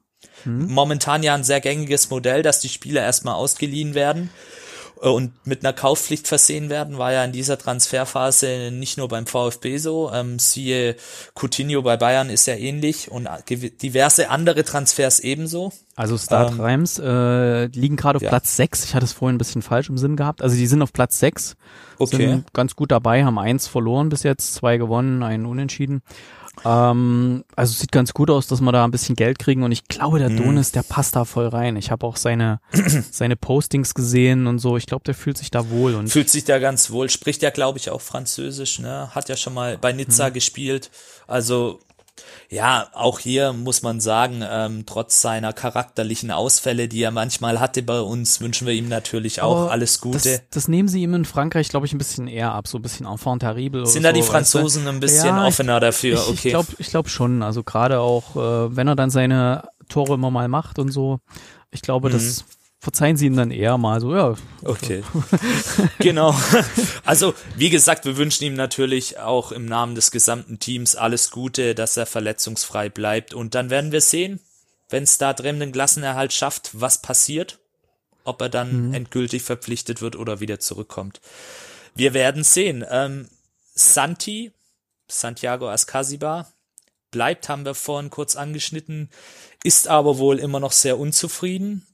Hm. Momentan ja ein sehr gängiges Modell, dass die Spieler erstmal ausgeliehen werden äh, und mit einer Kaufpflicht versehen werden, war ja in dieser Transferphase nicht nur beim VfB so. Ähm, siehe Coutinho bei Bayern ist ja ähnlich und diverse andere Transfers ebenso. Also Start Ähm, Reims äh, liegen gerade auf ja. Platz 6. Ich hatte es vorhin ein bisschen falsch im Sinn gehabt. Also die sind auf Platz 6, Okay. sind ganz gut dabei, haben eins verloren bis jetzt, zwei gewonnen, einen unentschieden. Ähm, also sieht ganz gut aus, dass wir da ein bisschen Geld kriegen und ich glaube, der Mhm. Donis, der passt da voll rein. Ich habe auch seine, seine Postings gesehen und so. Ich glaube, der fühlt sich da wohl und Fühlt sich da ganz wohl, spricht ja, glaube ich, auch Französisch, ne? Hat ja schon mal bei Mhm. Nizza gespielt. Also, ja, auch hier muss man sagen, ähm, trotz seiner charakterlichen Ausfälle, die er manchmal hatte bei uns, wünschen wir ihm natürlich auch Aber alles Gute. Das, das nehmen sie ihm in Frankreich, glaube ich, ein bisschen eher ab, so ein bisschen enfant terrible. Sind da die so, weißt du? Franzosen ein bisschen Ja, ich- offener dafür? Ich, okay. ich glaube ich glaub schon. Also gerade auch, äh, wenn er dann seine Tore immer mal macht und so, ich glaube, das verzeihen sie ihm dann eher mal so, ja. Okay. genau. Also, wie gesagt, wir wünschen ihm natürlich auch im Namen des gesamten Teams alles Gute, dass er verletzungsfrei bleibt. Und dann werden wir sehen, wenn es da drin den Klassenerhalt schafft, was passiert. Ob er dann endgültig verpflichtet wird oder wieder zurückkommt. Wir werden sehen. Ähm, Santi, Santiago Ascasiba, bleibt, haben wir vorhin kurz angeschnitten, ist aber wohl immer noch sehr unzufrieden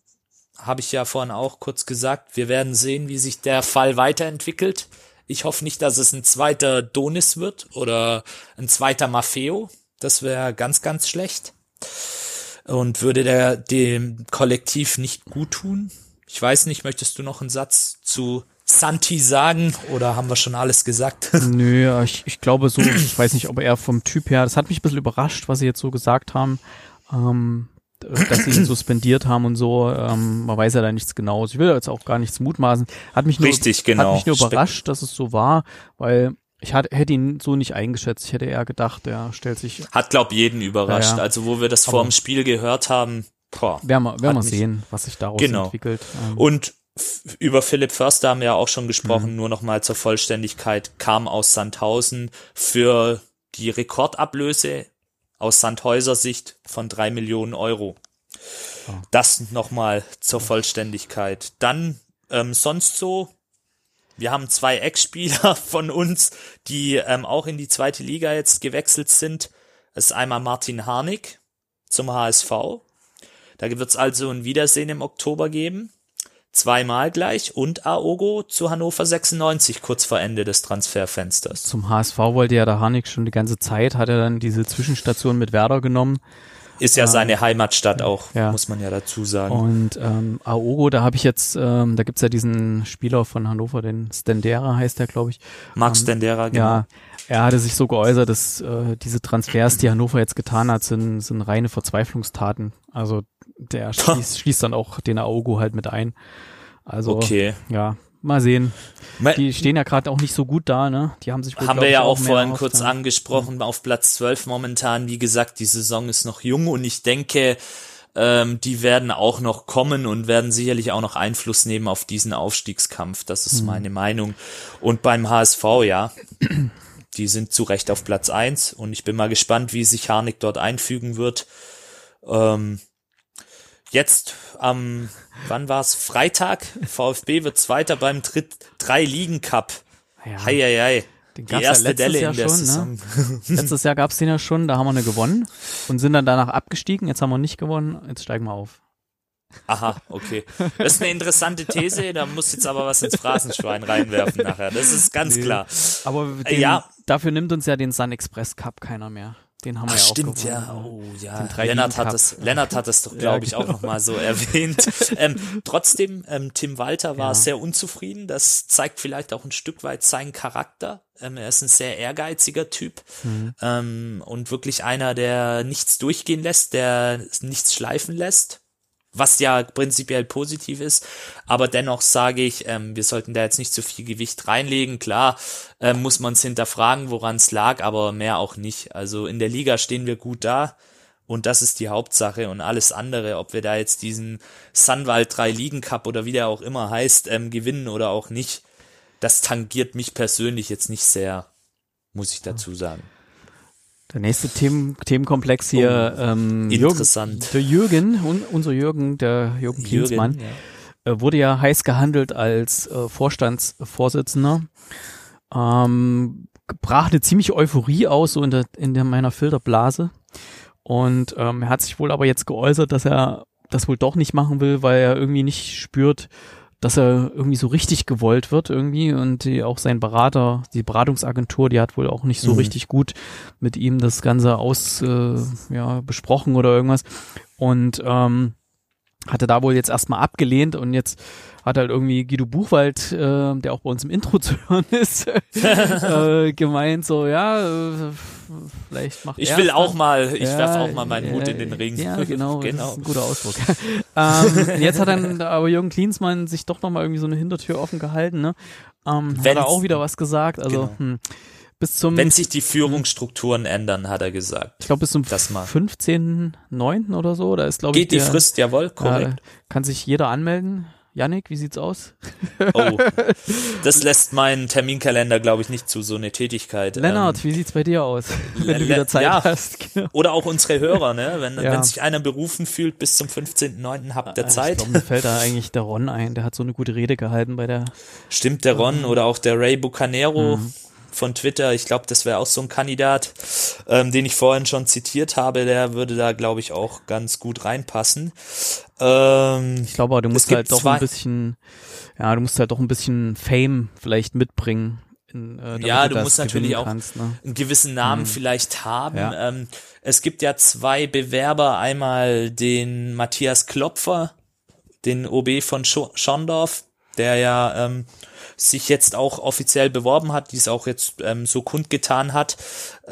habe ich ja vorhin auch kurz gesagt. Wir werden sehen, wie sich der Fall weiterentwickelt. Ich hoffe nicht, dass es ein zweiter Donis wird oder ein zweiter Maffeo. Das wäre ganz, ganz schlecht. Und würde der dem Kollektiv nicht gut tun. Ich weiß nicht, möchtest du noch einen Satz zu Santi sagen oder haben wir schon alles gesagt? Nö, ich, ich glaube so, ich weiß nicht, ob er vom Typ her, das hat mich ein bisschen überrascht, was sie jetzt so gesagt haben, ähm, dass sie ihn suspendiert haben und so. Ähm, man weiß ja da nichts Genaues. Ich will jetzt auch gar nichts mutmaßen. Hat mich nur, Richtig, genau. Hat mich nur überrascht, dass es so war, weil ich hat, hätte ihn so nicht eingeschätzt. Ich hätte eher gedacht, er stellt sich, Hat, glaub jeden überrascht. Ja, ja. Also, wo wir das vor dem Spiel gehört haben, boah. werden wir, werden sehen, was sich daraus Genau. entwickelt. Ähm, Und über Philipp Förster haben wir ja auch schon gesprochen, Mhm. nur nochmal zur Vollständigkeit, kam aus Sandhausen für die Rekordablöse aus Sandhäuser Sicht von drei Millionen Euro. Ah. Das nochmal zur Vollständigkeit. Dann ähm, sonst so, wir haben zwei Ex-Spieler von uns, die ähm, auch in die zweite Liga jetzt gewechselt sind. Das ist einmal Martin Harnik zum HSV. Da wird es also ein Wiedersehen im Oktober geben. Zweimal gleich und Aogo zu Hannover 96 kurz vor Ende des Transferfensters. zum HSV wollte ja der Harnik schon die ganze Zeit, hat er dann diese Zwischenstation mit Werder genommen. Ist ja seine Heimatstadt auch, Ja. muss man ja dazu sagen. Und ähm, Aogo, da habe ich jetzt, ähm, da gibt's ja diesen Spieler von Hannover, den Stendera heißt der, glaube ich. Max Dendera, genau. Ja, er hatte sich so geäußert, dass äh, diese Transfers, die Hannover jetzt getan hat, sind, sind reine Verzweiflungstaten. Also der schließt, schließt dann auch den Aogo halt mit ein. Also Okay. ja, mal sehen. Die stehen ja gerade auch nicht so gut da, ne? Die haben sich wohl, haben wir ja auch mehr vorhin kurz ja. angesprochen, auf Platz 12 momentan. Wie gesagt, die Saison ist noch jung und ich denke, ähm, die werden auch noch kommen und werden sicherlich auch noch Einfluss nehmen auf diesen Aufstiegskampf. Das ist meine Meinung. Und beim HSV, ja, die sind zu Recht auf Platz 1 und ich bin mal gespannt, wie sich Harnik dort einfügen wird. Ähm, Jetzt am, wann war's? Freitag. VfB wird Zweiter beim Dritt drei Ligen Cup. Ja. Hei, hei, hei. Den Die gab's ja erste letztes Delle Jahr in der schon, ne? Saison. Letztes Jahr gab's den ja schon, da haben wir eine gewonnen und sind dann danach abgestiegen. Jetzt haben wir nicht gewonnen, jetzt steigen wir auf. Aha, okay. Das ist eine interessante These, da muss jetzt aber was ins Phrasenschwein reinwerfen nachher. Das ist ganz Nee. klar. Aber Äh, den, ja. dafür nimmt uns ja den Sun Express Cup keiner mehr. Den haben wir Ach, ja auch stimmt, gewonnen. ja. Oh, ja. Lennart hat es, Lennart hat es doch, glaube ich, auch genau. nochmal so erwähnt. ähm, trotzdem, ähm, Tim Walter war Ja. sehr unzufrieden. Das zeigt vielleicht auch ein Stück weit seinen Charakter. Ähm, er ist ein sehr ehrgeiziger Typ Mhm. ähm, und wirklich einer, der nichts durchgehen lässt, der nichts schleifen lässt. Was ja prinzipiell positiv ist, aber dennoch sage ich, ähm, wir sollten da jetzt nicht zu viel Gewicht reinlegen. Klar, ähm, muss man es hinterfragen, woran es lag, aber mehr auch nicht. Also in der Liga stehen wir gut da und das ist die Hauptsache und alles andere, ob wir da jetzt diesen Sunwald 3 Ligen Cup oder wie der auch immer heißt, ähm, gewinnen oder auch nicht, das tangiert mich persönlich jetzt nicht sehr, muss ich dazu sagen. Der nächste Themen, Themenkomplex hier, ähm, Oh, Interessant. Jürgen, der Jürgen, un, unser Jürgen, der Jürgen Klinsmann, Jürgen, ja. äh, wurde ja heiß gehandelt als äh, Vorstandsvorsitzender. Ähm, brach eine ziemliche Euphorie aus, so in, der, in der meiner Filterblase. Und ähm, er hat sich wohl aber jetzt geäußert, dass er das wohl doch nicht machen will, weil er irgendwie nicht spürt, dass er irgendwie so richtig gewollt wird irgendwie und die, auch sein Berater, die Beratungsagentur, die hat wohl auch nicht so Mhm. richtig gut mit ihm das Ganze aus äh, ja, besprochen oder irgendwas und ähm, hatte da wohl jetzt erstmal abgelehnt und jetzt hat halt irgendwie Guido Buchwald, äh, der auch bei uns im Intro zu hören ist, äh, gemeint so, ja, äh, vielleicht macht Ich will auch dann. mal, ich Ja, werf auch mal meinen Hut äh, in den Ring. Ja, genau, das genau. ist ein guter Ausdruck. ähm, jetzt hat dann aber Jürgen Klinsmann sich doch nochmal irgendwie so eine Hintertür offen gehalten, ne? Ähm, hat er auch wieder was gesagt, also Genau. hm, bis zum, Wenn sich die Führungsstrukturen ändern, hat er gesagt. ich glaube bis zum das mal. 15.09. oder so, da ist glaube ich Geht die Frist, jawohl, ja, korrekt. kann sich jeder anmelden. Yannick, wie sieht's aus? Oh, das lässt meinen Terminkalender, glaube ich, nicht zu, so eine Tätigkeit. Lennart, Ähm, wie sieht's bei dir aus? Wenn du wieder Zeit ja. hast. Genau. oder auch unsere Hörer, ne? Wenn, Ja. wenn sich einer berufen fühlt, bis zum 15.09. habt ihr Ich Zeit. glaube, mir fällt da eigentlich der Ron ein, der hat so eine gute Rede gehalten bei der Stimmt der Mhm. Ron oder auch der Ray Bucanero von Twitter. Ich glaube, das wäre auch so ein Kandidat, ähm, den ich vorhin schon zitiert habe. Der würde da, glaube ich, auch ganz gut reinpassen. Ähm, Ich glaube, du musst halt doch ein bisschen, ja, du musst halt doch ein bisschen Fame vielleicht mitbringen. In, äh, Ja, du das musst natürlich auch Kannst, ne? einen gewissen Namen vielleicht haben. Ja. Ähm, es gibt ja zwei Bewerber, einmal den Matthias Klopfer, den OB von Scho Schondorf, der ja ähm, sich jetzt auch offiziell beworben hat, dies auch jetzt ähm, so kundgetan hat,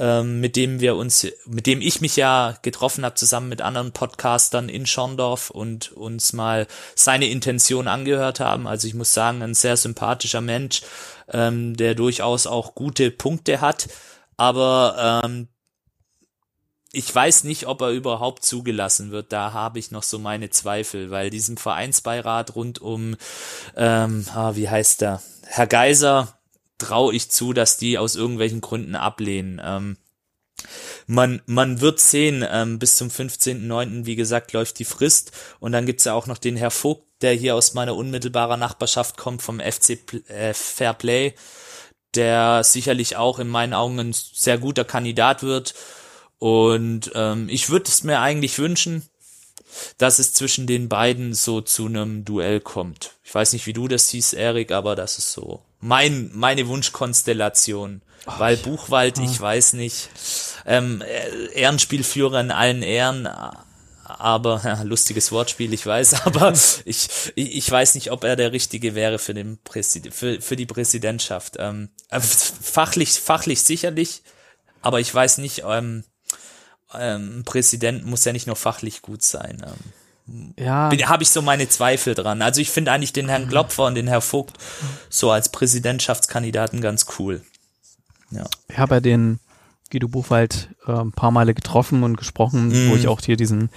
ähm, mit dem wir uns, mit dem ich mich ja getroffen habe, zusammen mit anderen Podcastern in Schondorf und uns mal seine Intention angehört haben. Also ich muss sagen, ein sehr sympathischer Mensch, ähm, der durchaus auch gute Punkte hat, aber ähm, ich weiß nicht, ob er überhaupt zugelassen wird. Da habe ich noch so meine Zweifel, weil diesem Vereinsbeirat rund um, ähm, ah, wie heißt der, Herr Geiser, traue ich zu, dass die aus irgendwelchen Gründen ablehnen. Ähm, man, man wird sehen, ähm, bis zum 15.09., wie gesagt, läuft die Frist. Und dann gibt's ja auch noch den Herr Vogt, der hier aus meiner unmittelbaren Nachbarschaft kommt, vom FC äh, Fair Play, der sicherlich auch in meinen Augen ein sehr guter Kandidat wird. Und ähm, ich würde es mir eigentlich wünschen, dass es zwischen den beiden so zu einem Duell kommt. Ich weiß nicht, wie du das siehst, Erik, aber das ist so mein meine Wunschkonstellation. Weil Buchwald, ich weiß nicht, ähm, äh, Ehrenspielführer in allen Ehren, aber ja, lustiges Wortspiel, ich weiß, aber ich, ich ich weiß nicht, ob er der richtige wäre für den Präsid für, für die Präsidentschaft. Ähm, äh, fachlich fachlich sicherlich, aber ich weiß nicht, ähm, ähm, Präsident muss ja nicht nur fachlich gut sein. Ähm, Ja, habe ich so meine Zweifel dran. Also ich finde eigentlich den Herrn Klopfer und den Herrn Vogt so als Präsidentschaftskandidaten ganz cool. Ja. ich habe ja den Guido Buchwald äh, ein paar Male getroffen und gesprochen, Mhm. wo ich auch hier diesen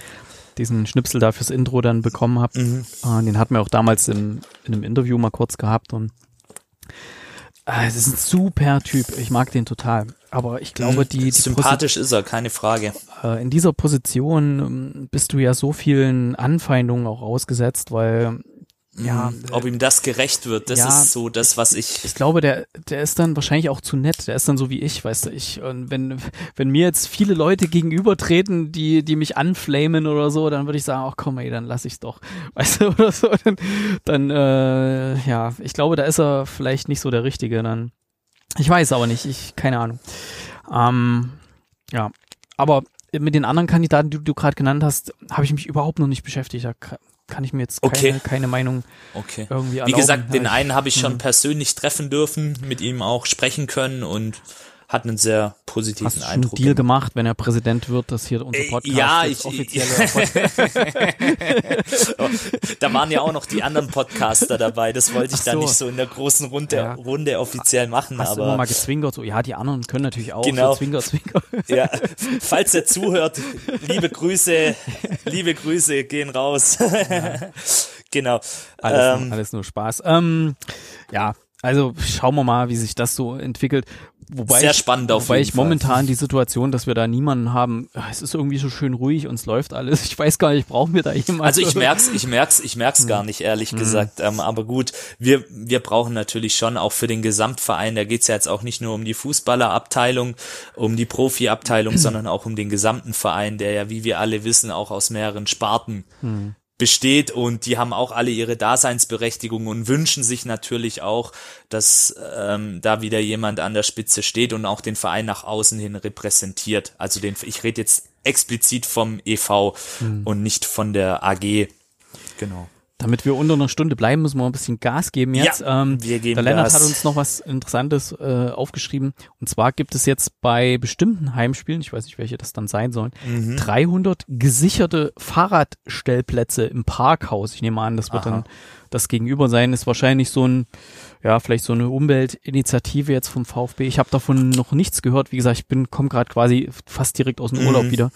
diesen Schnipsel da fürs Intro dann bekommen habe. Mhm. Äh, den hatten wir auch damals im, in einem Interview mal kurz gehabt und äh, es ist ein super Typ. Ich mag den total. Aber ich glaube, die, die Posi- Sympathisch ist er, keine Frage. äh, in dieser Position ähm, bist du ja so vielen Anfeindungen auch ausgesetzt, weil ja, Mhm. Ob ihm das gerecht wird, das ja, ist so das, was ich. ich glaube, der, der ist dann wahrscheinlich auch zu nett. Der ist dann so wie ich, weißt du, ich, und wenn, wenn mir jetzt viele Leute gegenübertreten, die, die mich anflamen oder so, dann würde ich sagen, ach komm ey, dann lass ich's doch. Weißt du, oder so, dann, dann äh, ja, ich glaube, da ist er vielleicht nicht so der Richtige, dann. Ich weiß aber nicht, ich, keine Ahnung. Ähm, ja. aber mit den anderen Kandidaten, die du gerade genannt hast, habe ich mich überhaupt noch nicht beschäftigt. Da kann ich mir jetzt keine, Okay. keine Meinung Okay. irgendwie Wie erlauben. gesagt, den ich- einen habe ich schon Mhm. persönlich treffen dürfen, mit ihm auch sprechen können und hat einen sehr positiven Hast Eindruck. Deal gemacht, wenn er Präsident wird, dass hier unser Äh, Podcast ja, jetzt ich- offizielle da waren ja auch noch die anderen Podcaster dabei. Das wollte ich so. nicht so in der großen Runde, Ja. Runde offiziell machen. Hast du immer aber mal gezwinkert, so, ja, die anderen können natürlich auch, Genau. so Zwinker, Zwinker. ja, falls er zuhört, liebe Grüße, liebe Grüße gehen raus. genau. Alles, Ähm, nur, alles nur Spaß. Ähm, ja, also schauen wir mal, wie sich das so entwickelt. Wobei Sehr ich, spannend auf Wobei ich Fall. momentan die Situation, dass wir da niemanden haben, ah, es ist irgendwie so schön ruhig und es läuft alles. Ich weiß gar nicht, brauchen wir da jemanden? Also ich merk's, ich merk's, ich merk's gar nicht, ehrlich gesagt. Ähm, aber gut, wir, wir brauchen natürlich schon auch für den Gesamtverein, da geht's ja jetzt auch nicht nur um die Fußballerabteilung, um die Profiabteilung, sondern auch um den gesamten Verein, der ja, wie wir alle wissen, auch aus mehreren Sparten besteht und die haben auch alle ihre Daseinsberechtigung und wünschen sich natürlich auch, dass ähm, da wieder jemand an der Spitze steht und auch den Verein nach außen hin repräsentiert. Also den, ich rede jetzt explizit vom EV und nicht von der AG. Genau. Damit wir unter einer Stunde bleiben, müssen wir ein bisschen Gas geben jetzt. Ja, ähm, wir geben der Lennart Gas. hat uns noch was Interessantes äh, aufgeschrieben. Und zwar gibt es jetzt bei bestimmten Heimspielen, ich weiß nicht, welche das dann sein sollen, Mhm. 300 gesicherte Fahrradstellplätze im Parkhaus. Ich nehme an, das wird Aha. dann das Gegenüber sein. Ist wahrscheinlich so ein, ja, vielleicht so eine Umweltinitiative jetzt vom VfB. Ich habe davon noch nichts gehört. Wie gesagt, ich bin komme gerade quasi fast direkt aus dem Urlaub Mhm. wieder.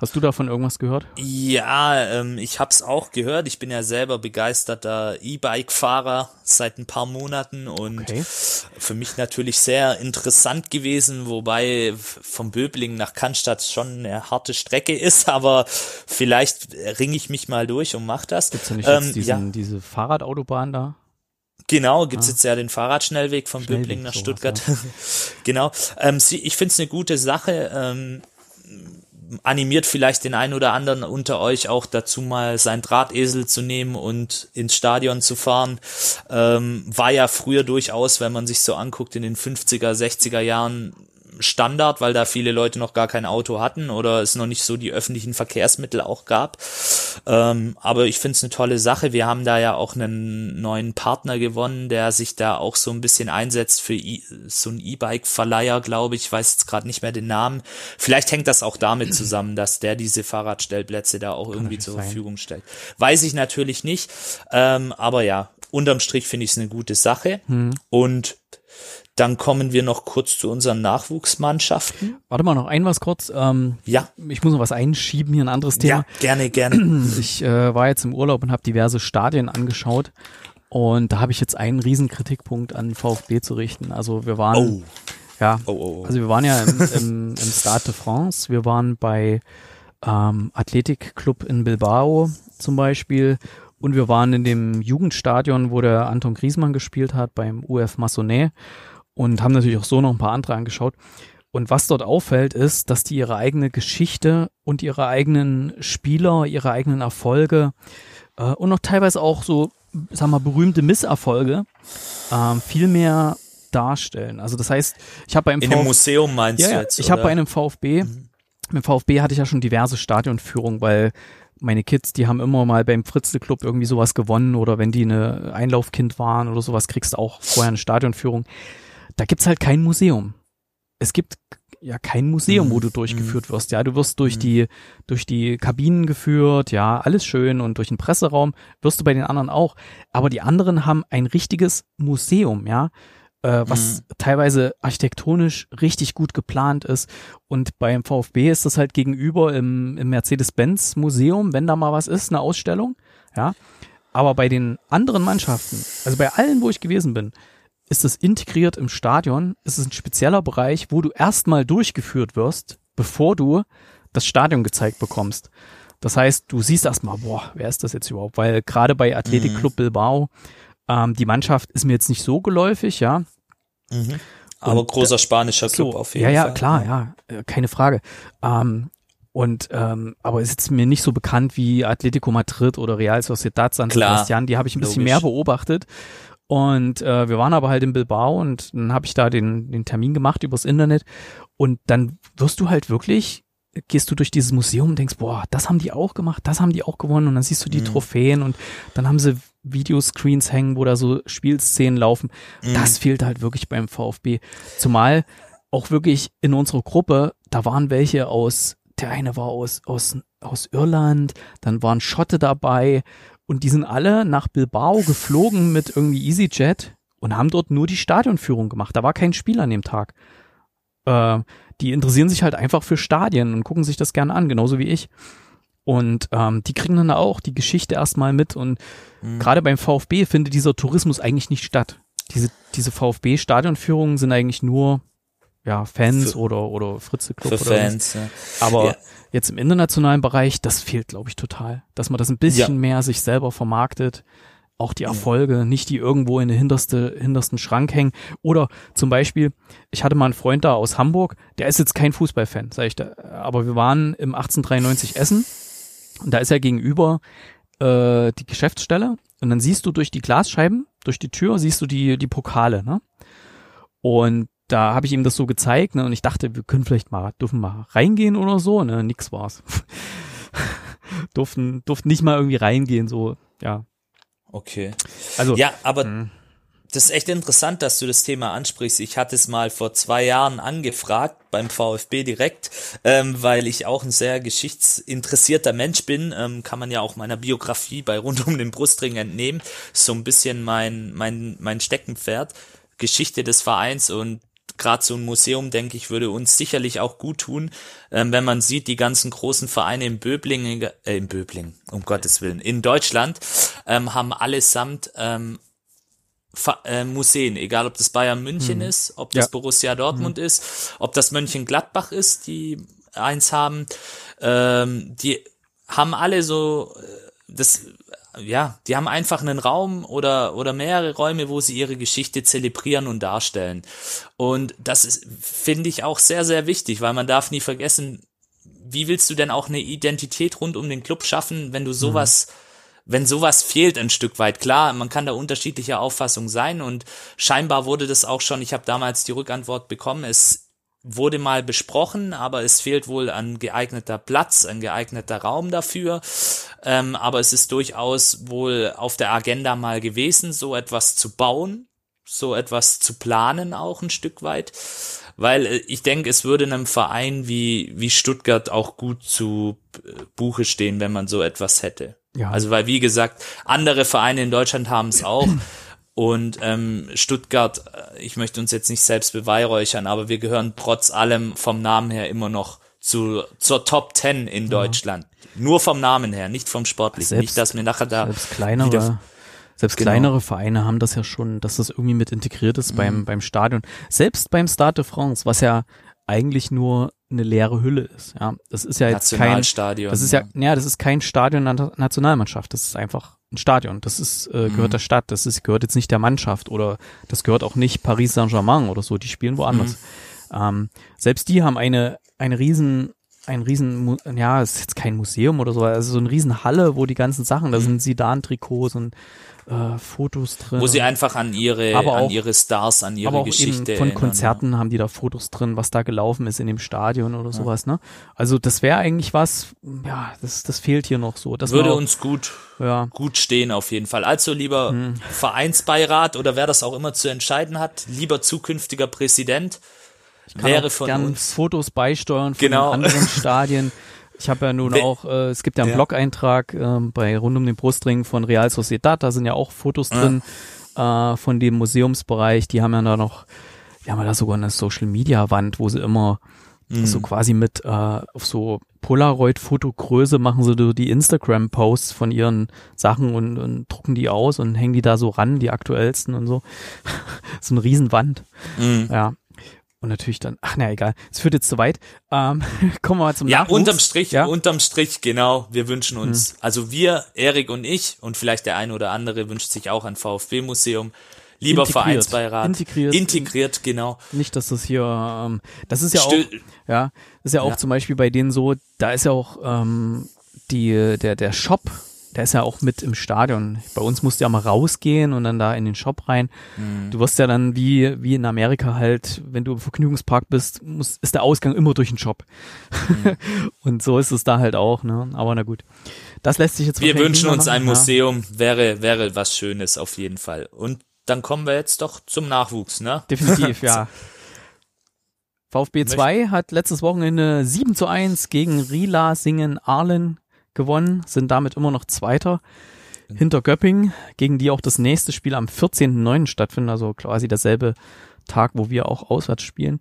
Hast du davon irgendwas gehört? Ja, ähm, ich hab's auch gehört. Ich bin ja selber begeisterter E-Bike-Fahrer seit ein paar Monaten und Okay. für mich natürlich sehr interessant gewesen, wobei vom Böbling nach Cannstatt schon eine harte Strecke ist, aber vielleicht ringe ich mich mal durch und mach das. Gibt's ja nicht Ähm, jetzt diesen, diese Fahrradautobahn da? Genau, gibt's jetzt ja den Fahrradschnellweg von Schnellweg, Böbling nach sowas, Stuttgart. genau. Ähm, ich find's eine gute Sache. Ähm, animiert vielleicht den einen oder anderen unter euch auch dazu mal sein Drahtesel zu nehmen und ins Stadion zu fahren. Ähm, war ja früher durchaus, wenn man sich so anguckt, in den 50er, 60er Jahren Standard, weil da viele Leute noch gar kein Auto hatten oder es noch nicht so die öffentlichen Verkehrsmittel auch gab. Ähm, aber ich finde es eine tolle Sache. Wir haben da ja auch einen neuen Partner gewonnen, der sich da auch so ein bisschen einsetzt für I so ein E-Bike-Verleiher, glaube ich. Ich weiß jetzt gerade nicht mehr den Namen. Vielleicht hängt das auch damit zusammen, dass der diese Fahrradstellplätze da auch irgendwie natürlich zur sein. Verfügung stellt. Weiß ich natürlich nicht. Ähm, aber ja, unterm Strich finde ich es eine gute Sache. Hm. Und dann kommen wir noch kurz zu unseren Nachwuchsmannschaften. Warte mal, noch ein was kurz. Ähm, Ja, ich muss noch was einschieben, hier ein anderes Thema. ja, gerne, gerne. Ich äh, war jetzt im Urlaub und habe diverse Stadien angeschaut. Und da habe ich jetzt einen riesen Kritikpunkt an VfB zu richten. Also wir waren, Oh, ja, oh, oh. oh. also wir waren ja im, im, im Stade de France. Wir waren bei ähm, Athletikclub in Bilbao zum Beispiel. Und wir waren in dem Jugendstadion, wo der Anton Griesmann gespielt hat, beim UF Massonnet. Und haben natürlich auch so noch ein paar andere angeschaut. Und was dort auffällt, ist, dass die ihre eigene Geschichte und ihre eigenen Spieler, ihre eigenen Erfolge äh, und noch teilweise auch so, sagen wir mal, berühmte Misserfolge ähm, viel mehr darstellen. Also das heißt, ich habe beim in einem VfB Museum meinst ja, du jetzt? ich habe bei einem VfB, mit VfB hatte ich ja schon diverse Stadionführungen, weil meine Kids, die haben immer mal beim Fritzle Club irgendwie sowas gewonnen oder wenn die eine Einlaufkind waren oder sowas, kriegst du auch vorher eine Stadionführung. Da gibt's halt kein Museum. Es gibt ja kein Museum, Mhm. wo du durchgeführt wirst. Ja, du wirst durch die durch die Kabinen geführt, ja, alles schön und durch den Presseraum wirst du bei den anderen auch. Aber die anderen haben ein richtiges Museum, ja, äh, was teilweise architektonisch richtig gut geplant ist. Und beim VfB ist das halt gegenüber im, im Mercedes-Benz Museum, wenn da mal was ist, eine Ausstellung, ja. Aber bei den anderen Mannschaften, also bei allen, wo ich gewesen bin, ist es integriert im Stadion. Es ist ein spezieller Bereich, wo du erstmal durchgeführt wirst, bevor du das Stadion gezeigt bekommst. Das heißt, du siehst erstmal, boah, wer ist das jetzt überhaupt? Weil gerade bei Athletic Club Bilbao, ähm, die Mannschaft ist mir jetzt nicht so geläufig, ja. Mhm. Aber Und großer spanischer Club So, auf jeden ja, ja, Fall. klar, ja, äh, keine Frage. Ähm, und ähm, aber es ist jetzt mir nicht so bekannt wie Atletico Madrid oder Real Sociedad San Sebastian. Die habe ich ein bisschen logisch. mehr beobachtet. Und äh, wir waren aber halt in Bilbao und dann habe ich da den, den Termin gemacht übers Internet. Und dann wirst du halt wirklich gehst du durch dieses Museum und denkst, boah, das haben die auch gemacht, das haben die auch gewonnen und dann siehst du die Mhm. Trophäen und dann haben sie Videoscreens hängen, wo da so Spielszenen laufen. Mhm. Das fehlt halt wirklich beim VfB. Zumal auch wirklich in unserer Gruppe, da waren welche aus, der eine war aus, aus, aus Irland, dann waren Schotte dabei und die sind alle nach Bilbao geflogen mit irgendwie EasyJet und haben dort nur die Stadionführung gemacht. Da war kein Spiel an dem Tag. Äh, die interessieren sich halt einfach für Stadien und gucken sich das gerne an, genauso wie ich. Und ähm, die kriegen dann auch die Geschichte erstmal mit und Mhm. gerade beim VfB findet dieser Tourismus eigentlich nicht statt. Diese, diese VfB-Stadionführungen sind eigentlich nur ja, Fans Für- oder, oder Fritze Club Für oder. Fans. Ja. Aber Ja. jetzt im internationalen Bereich, das fehlt, glaube ich, total. Dass man das ein bisschen Ja. mehr sich selber vermarktet. Auch die Erfolge, nicht die irgendwo in den hinterste, hintersten Schrank hängen. Oder zum Beispiel, ich hatte mal einen Freund da aus Hamburg, der ist jetzt kein Fußballfan, sag ich da. Aber wir waren im 1893 Essen und da ist ja gegenüber äh, die Geschäftsstelle und dann siehst du durch die Glasscheiben, durch die Tür, siehst du die, die Pokale, ne? Und da habe ich ihm das so gezeigt, ne? Und ich dachte, wir können vielleicht mal, dürfen mal reingehen oder so, ne? Nix war's. durften, durften nicht mal irgendwie reingehen, so, ja. Okay. Also, Ja, aber Mhm. das ist echt interessant, dass du das Thema ansprichst. Ich hatte es mal vor zwei Jahren angefragt beim VfB direkt, ähm, weil ich auch ein sehr geschichtsinteressierter Mensch bin. Ähm, kann man ja auch meiner Biografie bei Rund um den Brustring entnehmen. So ein bisschen mein, mein, mein Steckenpferd. Geschichte des Vereins und gerade so ein Museum, denke ich, würde uns sicherlich auch gut tun, ähm, wenn man sieht, die ganzen großen Vereine in Böblingen, äh, in Böblingen, um Gottes Willen, in Deutschland, ähm, haben allesamt ähm, Fa- äh, Museen, egal ob das Bayern München ist, ob das Ja. Borussia Dortmund ist, ob das Mönchengladbach ist, die eins haben, ähm, die haben alle so äh, das ja, die haben einfach einen Raum oder oder mehrere Räume, wo sie ihre Geschichte zelebrieren und darstellen. Und das finde ich auch sehr sehr wichtig, weil man darf nie vergessen, wie willst du denn auch eine Identität rund um den Club schaffen, wenn du sowas wenn sowas fehlt ein Stück weit, klar, man kann da unterschiedlicher Auffassung sein und scheinbar wurde das auch schon, ich habe damals die Rückantwort bekommen, es wurde mal besprochen, aber es fehlt wohl an geeigneter Platz, ein geeigneter Raum dafür. Ähm, aber es ist durchaus wohl auf der Agenda mal gewesen, so etwas zu bauen, so etwas zu planen auch ein Stück weit. Weil äh, ich denke, es würde einem Verein wie, wie Stuttgart auch gut zu äh, Buche stehen, wenn man so etwas hätte. Ja. Also weil, wie gesagt, andere Vereine in Deutschland haben es auch. Und ähm, Stuttgart, äh, ich möchte uns jetzt nicht selbst beweihräuchern, aber wir gehören trotz allem vom Namen her immer noch zu, zur Top Ten in Deutschland. Nur vom Namen her, nicht vom Sportlichen. Selbst- nicht, dass mir nachher da selbst kleinere, selbst Genau. kleinere Vereine haben das ja schon, dass das irgendwie mit integriert ist Mhm. beim, beim Stadion. Selbst beim Stade de France, was ja eigentlich nur eine leere Hülle ist. Ja, das ist ja jetzt kein, Nationalstadion. das ist ja, ja, das ist kein Stadion der Nationalmannschaft. Das ist einfach ein Stadion. Das ist, äh, gehört Mhm. der Stadt. Das ist, gehört jetzt nicht der Mannschaft oder das gehört auch nicht Paris Saint-Germain oder so. Die spielen woanders. Mhm. Ähm, selbst die haben eine, eine riesen, ein riesen, ja, es ist jetzt kein Museum oder so, also so eine riesen Halle, wo die ganzen Sachen, da sind Sidan-Trikots und äh, Fotos drin. Wo sie einfach an ihre, Aber an auch- ihre Stars, an ihre aber auch Geschichte eben von erinnern, Konzerten haben die da Fotos drin, was da gelaufen ist in dem Stadion oder sowas, ne? Also das wäre eigentlich was, ja, das, das fehlt hier noch so. Das Ja. Würde auch- uns gut, ja, gut stehen auf jeden Fall. Also lieber Hm. Vereinsbeirat oder wer das auch immer zu entscheiden hat, lieber zukünftiger Präsident, wäre auch von gern uns. Fotos beisteuern von Genau. anderen Stadien. Ich habe ja nun We- auch, äh, es gibt ja einen Ja. Blog-Eintrag ähm, bei Rund um den Brustring von Real Sociedad, da sind ja auch Fotos drin äh, von dem Museumsbereich. Die haben ja da noch, die haben ja da sogar eine Social-Media-Wand, wo sie immer Mhm. so quasi mit äh, auf so Polaroid-Fotogröße machen sie so die Instagram-Posts von ihren Sachen und, und drucken die aus und hängen die da so ran, die aktuellsten und so. so eine Riesenwand. Mhm. Ja. Und natürlich dann, ach na egal, es führt jetzt zu weit. Ähm, kommen wir mal zum Ja, Nachwuchs. unterm Strich, Ja? Hm. unterm Strich, genau. Wir wünschen uns, also wir, Erik und ich, und vielleicht der eine oder andere wünscht sich auch ein VfB-Museum. Lieber Integriert. Vereinsbeirat. Integriert. Integriert, genau. Nicht, dass das hier, ähm, das ist ja auch, Stö- ja, das ist ja auch Ja. zum Beispiel bei denen so, da ist ja auch ähm, die, der, der Shop, der ist ja auch mit im Stadion. Bei uns musst du ja mal rausgehen und dann da in den Shop rein. Mhm. Du wirst ja dann wie, wie in Amerika halt, wenn du im Vergnügungspark bist, muss, ist der Ausgang immer durch den Shop. Mhm. und so ist es da halt auch, ne? Aber na gut. Das lässt sich jetzt Wir wünschen uns ein. Museum, wäre, wäre was Schönes auf jeden Fall. Und dann kommen wir jetzt doch zum Nachwuchs, ne? Ja, definitiv, ja. VfB 2 hat letztes Wochenende 7 zu 1 gegen Rila Singen Arlen gewonnen, sind damit immer noch Zweiter hinter Göpping, gegen die auch das nächste Spiel am 14.09. stattfindet, also quasi derselbe Tag, wo wir auch auswärts spielen.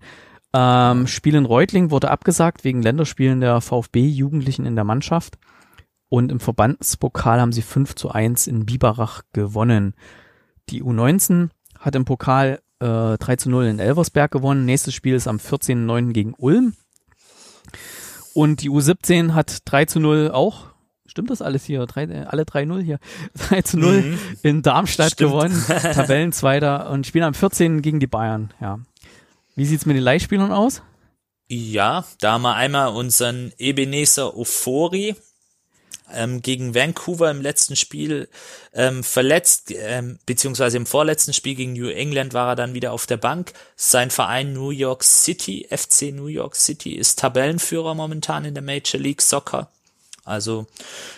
Ähm, Spiel in Reutling wurde abgesagt wegen Länderspielen der VfB-Jugendlichen in der Mannschaft. Und im Verbandspokal haben sie 5 zu 1 in Biberach gewonnen. Die U19 hat im Pokal äh, 3 zu 0 in Elversberg gewonnen. Nächstes Spiel ist am 14.09. gegen Ulm. Und die U17 hat 3 zu 0 auch, stimmt das alles hier? Drei, äh, alle 3-0 hier. 3 zu 0 Mhm. in Darmstadt Stimmt. gewonnen. Tabellenzweiter und spielen am 14. gegen die Bayern, ja. Wie sieht's mit den Leihspielern aus? Ja, da haben wir einmal unseren Ebenezer Ofori ähm, gegen Vancouver im letzten Spiel ähm, verletzt, ähm, beziehungsweise im vorletzten Spiel gegen New England war er dann wieder auf der Bank. Sein Verein New York City, FC New York City, ist Tabellenführer momentan in der Major League Soccer. Also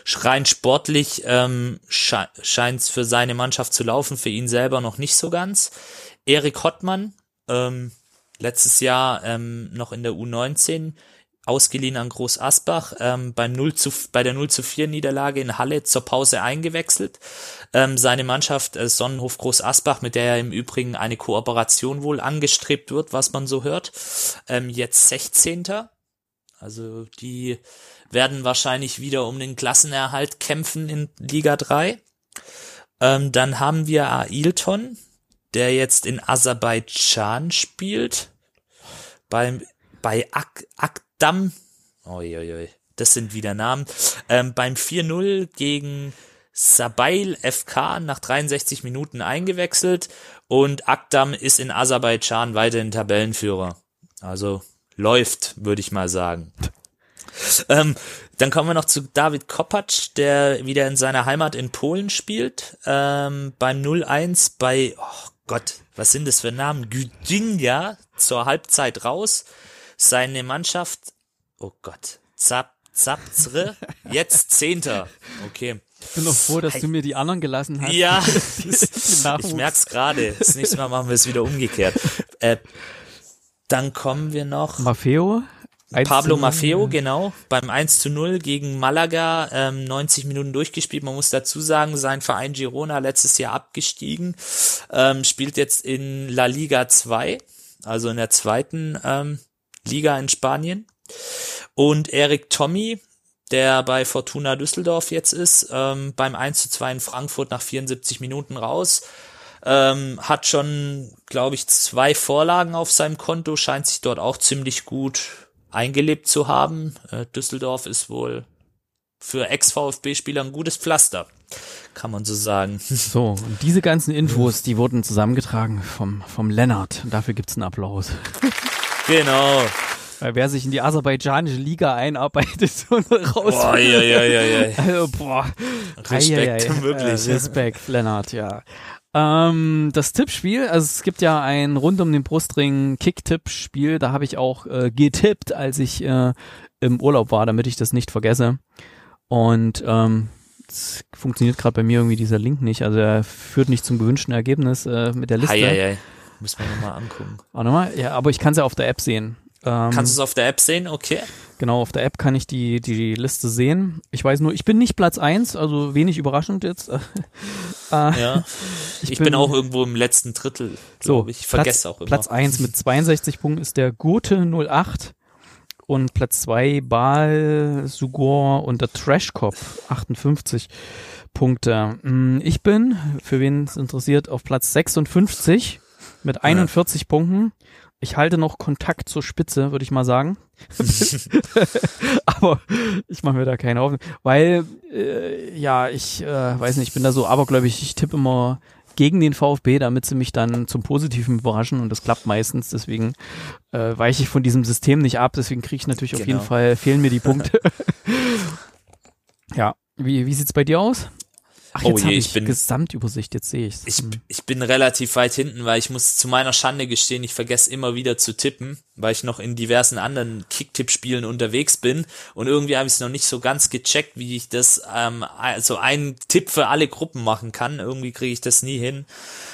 rein sportlich ähm, sche scheint es für seine Mannschaft zu laufen, für ihn selber noch nicht so ganz. Erik Hottmann, ähm, letztes Jahr ähm, noch in der U19 ausgeliehen an Groß Asbach, ähm, beim 0 zu, bei der 0 zu 4 Niederlage in Halle zur Pause eingewechselt. Ähm, seine Mannschaft äh, Sonnenhof Groß Asbach, mit der ja im Übrigen eine Kooperation wohl angestrebt wird, was man so hört, ähm, jetzt 16. Also die werden wahrscheinlich wieder um den Klassenerhalt kämpfen in Liga 3. Ähm, dann haben wir Ailton, der jetzt in Aserbaidschan spielt. Beim, bei Ak Akdam. Uiuiui, das sind wieder Namen. Ähm, beim 4-0 gegen Sabail FK nach 63 Minuten eingewechselt und Akdam ist in Aserbaidschan weiterhin Tabellenführer. Also läuft, würde ich mal sagen. Ähm, dann kommen wir noch zu David Kopacz, der wieder in seiner Heimat in Polen spielt. Ähm, beim 0-1 bei, oh Gott, was sind das für Namen? Gdynia zur Halbzeit raus. Seine Mannschaft, oh Gott, Zap, Zapzre, jetzt Zehnter. Okay. Ich bin noch froh, dass Hey. du mir die anderen gelassen hast. Ja, ich merk's gerade. Das nächste Mal machen wir es wieder umgekehrt. Äh, dann kommen wir noch. Maffeo. Pablo Maffeo, genau, beim 1 zu 0 gegen Malaga, ähm, 90 Minuten durchgespielt. Man muss dazu sagen, sein Verein Girona letztes Jahr abgestiegen, ähm, spielt jetzt in La Liga 2, also in der zweiten ähm, Liga in Spanien. Und Erik Tommy, der bei Fortuna Düsseldorf jetzt ist, ähm, beim 1 zu 2 in Frankfurt nach 74 Minuten raus. Ähm, hat schon, glaube ich, zwei Vorlagen auf seinem Konto, scheint sich dort auch ziemlich gut eingelebt zu haben. Äh, Düsseldorf ist wohl für Ex-VfB-Spieler ein gutes Pflaster, kann man so sagen. So, und diese ganzen Infos, die wurden zusammengetragen vom, vom Lennart. Und dafür gibt's einen Applaus. genau. Weil wer sich in die aserbaidschanische Liga einarbeitet und raus. Boah, ja, ja, ja, ja. Also, boah. Respekt, Eieiei. wirklich. Äh, Respekt, Lennart, ja. Ähm, das Tippspiel, also es gibt ja ein rund um den Brustring Kick-Tipp-Spiel, da habe ich auch äh, getippt, als ich äh, im Urlaub war, damit ich das nicht vergesse. Und ähm, es funktioniert gerade bei mir irgendwie dieser Link nicht, also er führt nicht zum gewünschten Ergebnis äh, mit der Liste. Hei, hei, hei. Muss man nochmal angucken. Warte mal, ja, aber ich kann es ja auf der App sehen. Ähm, Kannst du es auf der App sehen? Okay. Genau, auf der App kann ich die, die Liste sehen. Ich weiß nur, ich bin nicht Platz eins, also wenig überraschend jetzt. äh, Ja. Ich, bin, auch irgendwo im letzten Drittel, so, ich. Ich vergesse Platz, auch immer. Platz eins mit 62 Punkten ist der Gute 08 und Platz zwei Bal, Sugor und der Trash Cop 58 Punkte. Mm, Ich bin, für wen es interessiert, auf Platz 56 mit 41 Punkten. Ich halte noch Kontakt zur Spitze, würde ich mal sagen. Aber ich mache mir da keine Hoffnung, weil äh, ja, ich äh, weiß nicht, ich bin da so abergläubig, ich tippe immer gegen den VfB, damit sie mich dann zum Positiven überraschen und das klappt meistens, deswegen äh, weiche ich von diesem System nicht ab, deswegen kriege ich natürlich auf Genau. jeden Fall, fehlen mir die Punkte. ja, Wie, wie sieht's bei dir aus? Ach, Oh jetzt je, habe ich ich bin- Gesamtübersicht, jetzt sehe ich's. Ich, Hm. ich bin relativ weit hinten, weil ich muss zu meiner Schande gestehen, ich vergesse immer wieder zu tippen, weil ich noch in diversen anderen Kicktipp-Spielen unterwegs bin und irgendwie habe ich es noch nicht so ganz gecheckt, wie ich das ähm, also einen Tipp für alle Gruppen machen kann. Irgendwie kriege ich das nie hin.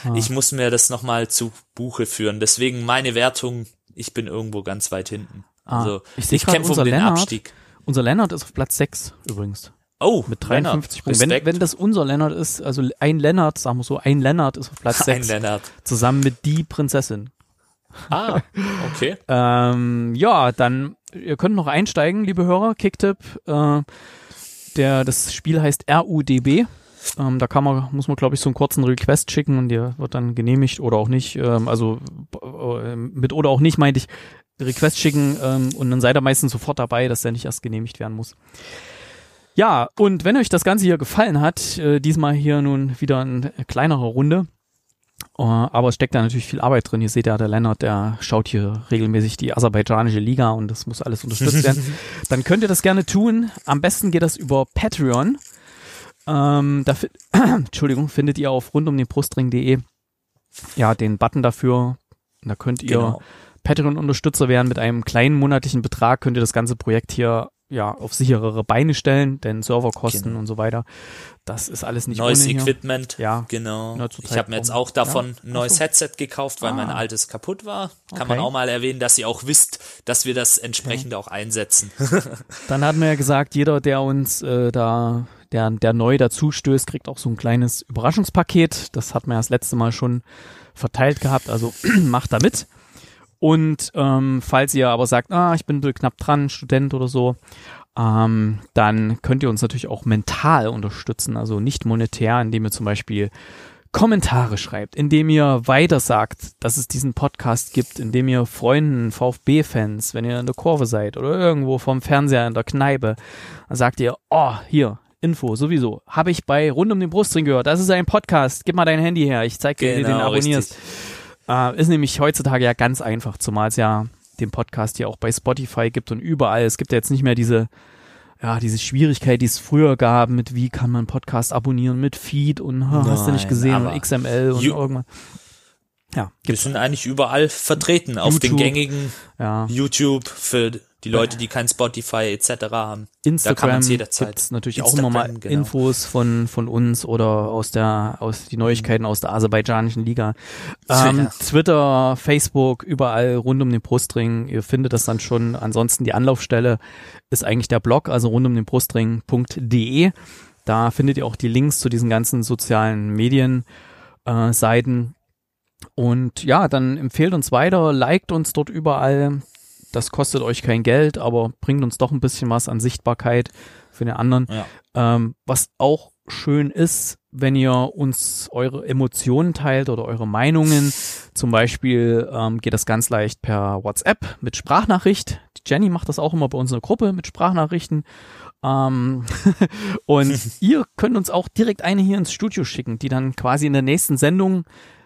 Ah. Ich muss mir das nochmal zu Buche führen. Deswegen meine Wertung, ich bin irgendwo ganz weit hinten. Ah, Also ich ich, kämpfe um den Lennart. Abstieg. Unser Lennart ist auf Platz 6 übrigens. Oh, Mit 53 Punkten. Wenn, wenn das unser Lennart ist, also ein Lennart, sagen wir so, ein Lennart ist auf Platz Ein 6. Lennart. Zusammen mit die Prinzessin. Ah, okay. Ähm, ja, dann, ihr könnt noch einsteigen, liebe Hörer, Kicktipp. Äh, der, das Spiel heißt RUDB. Ähm, da kann man, muss man, glaube ich, so einen kurzen Request schicken und der wird dann genehmigt oder auch nicht. Ähm, also äh, mit oder auch nicht meinte ich Request schicken ähm, und dann seid ihr meistens sofort dabei, dass der nicht erst genehmigt werden muss. Ja, und wenn euch das Ganze hier gefallen hat, äh, diesmal hier nun wieder eine kleinere Runde, äh, aber es steckt da natürlich viel Arbeit drin. Ihr seht ja, der Lennart, der schaut hier regelmäßig die aserbaidschanische Liga und das muss alles unterstützt werden. Dann könnt ihr das gerne tun. Am besten geht das über Patreon. Ähm, da fi- Entschuldigung, findet ihr auf rundumdenbrustring.de ja den Button dafür. Da könnt ihr Genau. Patreon-Unterstützer werden. Mit einem kleinen monatlichen Betrag könnt ihr das ganze Projekt hier ja auf sicherere Beine stellen, denn Serverkosten Genau. und so weiter. Das ist alles nicht Neues. Equipment. Ja. Genau. Ich habe mir jetzt auch davon Ja. ein neues so. Headset gekauft, weil Ah. mein altes kaputt war. Kann Okay. man auch mal erwähnen, dass ihr auch wisst, dass wir das entsprechend auch einsetzen. Dann hatten wir ja gesagt, jeder, der uns äh, da, der, der neu dazustößt, kriegt auch so ein kleines Überraschungspaket. Das hat man ja das letzte Mal schon verteilt gehabt, also macht da mit. Und ähm, falls ihr aber sagt, ah, ich bin knapp dran, Student oder so, ähm, dann könnt ihr uns natürlich auch mental unterstützen, also nicht monetär, indem ihr zum Beispiel Kommentare schreibt, indem ihr weiter sagt, dass es diesen Podcast gibt, indem ihr Freunden, VfB-Fans, wenn ihr in der Kurve seid oder irgendwo vom Fernseher in der Kneipe, dann sagt ihr, oh, hier, Info, sowieso, habe ich bei Rund um den Brustring gehört, das ist ein Podcast, gib mal dein Handy her, ich zeig dir, wie du den Genau, abonnierst. richtig. Äh, ist nämlich heutzutage ja ganz einfach, zumal es ja den Podcast hier auch bei Spotify gibt und überall. Es gibt ja jetzt nicht mehr diese, ja, diese Schwierigkeit, die es früher gab, mit wie kann man Podcast abonnieren, mit Feed und ha, hast du nicht gesehen und XML und irgendwas. Ja, Wir sind eigentlich überall vertreten, auf den gängigen Ja, YouTube für die Leute, die kein Spotify etc. haben. Da kann Instagram man's jederzeit. gibt's natürlich auch Instagram, immer mal genau. Infos von von uns oder aus der aus die Neuigkeiten aus der aserbaidschanischen Liga. Ähm. Twitter, Facebook, überall rund um den Brustring. Ihr findet das dann schon. Ansonsten die Anlaufstelle ist eigentlich der Blog, also rund um den Brustring.de. Da findet ihr auch die Links zu diesen ganzen sozialen Medien äh, Seiten. Und ja, dann empfehlt uns weiter, liked uns dort überall. Das kostet euch kein Geld, aber bringt uns doch ein bisschen was an Sichtbarkeit für den anderen. Ja. Ähm, was auch schön ist, wenn ihr uns eure Emotionen teilt oder eure Meinungen. Zum Beispiel ähm, geht das ganz leicht per WhatsApp mit Sprachnachricht. Die Jenny macht das auch immer bei uns in der Gruppe mit Sprachnachrichten. Ähm, und ihr könnt uns auch direkt eine hier ins Studio schicken, die dann quasi in der nächsten Sendung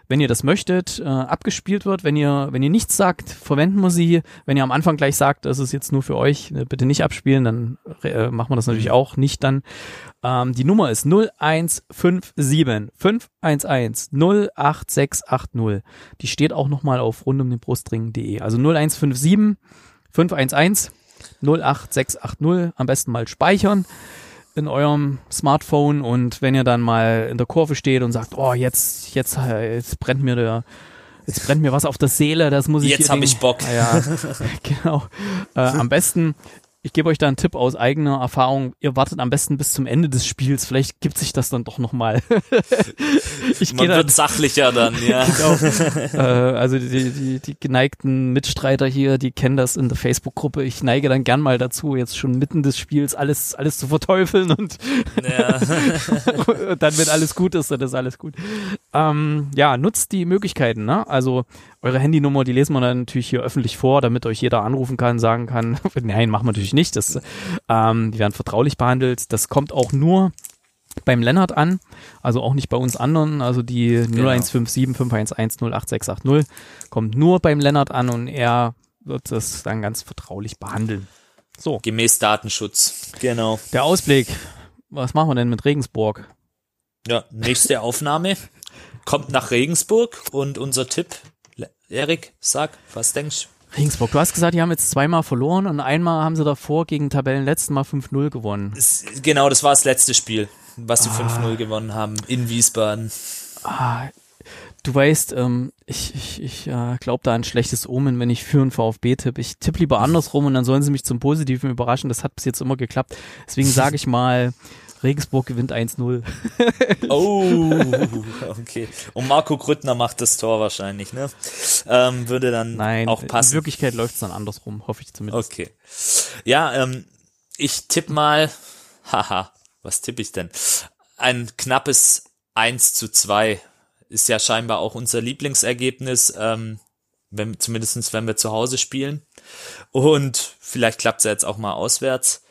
wenn ihr das möchtet, äh, abgespielt wird. Wenn ihr, wenn ihr nichts sagt, verwenden wir sie. Wenn ihr am Anfang gleich sagt, das ist jetzt nur für euch, äh, bitte nicht abspielen, dann äh, machen wir das natürlich auch nicht dann. Ähm, die Nummer ist 0157 511 08680. Die steht auch nochmal auf rundumdenbrustring.de. Also 0157 511 08680. Am besten mal speichern in eurem Smartphone und wenn ihr dann mal in der Kurve steht und sagt, oh, jetzt, jetzt, äh, jetzt brennt mir der, jetzt brennt mir was auf der Seele, das muss ich Jetzt hier hab den- ich Bock. Ja, genau. Äh, am besten, ich gebe euch da einen Tipp aus eigener Erfahrung, ihr wartet am besten bis zum Ende des Spiels, vielleicht gibt sich das dann doch nochmal. ich Man dann, wird sachlicher dann, ja. äh, also die, die, die geneigten Mitstreiter hier, die kennen das in der Facebook-Gruppe. Ich neige dann gern mal dazu, jetzt schon mitten des Spiels alles, alles zu verteufeln und dann, wenn alles gut ist, dann ist alles gut. Ähm, ja, nutzt die Möglichkeiten, ne? Also eure Handynummer, die lesen wir dann natürlich hier öffentlich vor, damit euch jeder anrufen kann, sagen kann, nein, machen wir natürlich nicht. Das, ähm, die werden vertraulich behandelt. Das kommt auch nur beim Lennart an, also auch nicht bei uns anderen. Also die 0157 511 08680 kommt nur beim Lennart an und er wird das dann ganz vertraulich behandeln. So, Gemäß Datenschutz. Genau. der Ausblick. was machen wir denn mit Regensburg? Ja, nächste Aufnahme kommt nach Regensburg und unser Tipp, Erik, sag, was denkst du? Regensburg, du hast gesagt, die haben jetzt zweimal verloren und einmal haben sie davor gegen Tabellenletzten Mal 5-0 gewonnen. Das, genau, das war das letzte Spiel, was sie Ah. 5-0 gewonnen haben in Wiesbaden. Ah, du weißt, ähm, ich, ich, ich äh, glaube da an schlechtes Omen, wenn ich für einen VfB tippe. Ich tippe lieber andersrum und dann sollen sie mich zum Positiven überraschen. Das hat bis jetzt immer geklappt. Deswegen sage ich mal, Regensburg gewinnt 1-0. Oh, okay. Und Marco Grüttner macht das Tor wahrscheinlich, ne? Ähm, würde dann Nein, auch in passen. Wirklichkeit läuft es dann andersrum, hoffe ich zumindest. Okay. Ja, ähm, ich tipp mal, haha, was tippe ich denn? Ein knappes 1 zu 2 ist ja scheinbar auch unser Lieblingsergebnis, ähm, wenn, zumindestens wenn wir zu Hause spielen. Und vielleicht klappt es ja jetzt auch mal auswärts.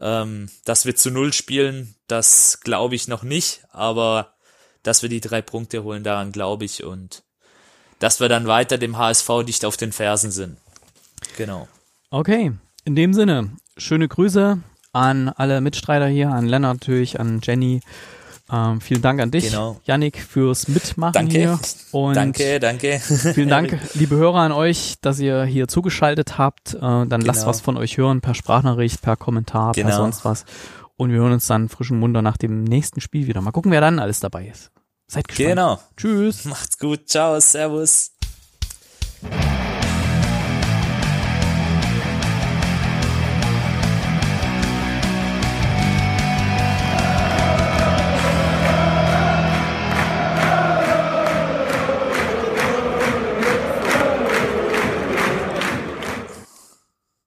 Ähm, dass wir zu Null spielen, das glaube ich noch nicht, aber dass wir die drei Punkte holen, daran glaube ich und dass wir dann weiter dem HSV dicht auf den Fersen sind. Genau. Okay, in dem Sinne, schöne Grüße an alle Mitstreiter hier, an Lennart natürlich, an Jenny. Ähm, vielen Dank an dich, Genau. Yannick, fürs Mitmachen Danke. hier. Und danke, danke. Vielen Dank, liebe Hörer, an euch, dass ihr hier zugeschaltet habt. Äh, dann lasst Genau. was von euch hören, per Sprachnachricht, per Kommentar, per Genau. sonst was. Und wir hören uns dann frischen Munter nach dem nächsten Spiel wieder. Mal gucken, wer dann alles dabei ist. Seid gespannt. Genau. Tschüss. Macht's gut. Ciao. Servus.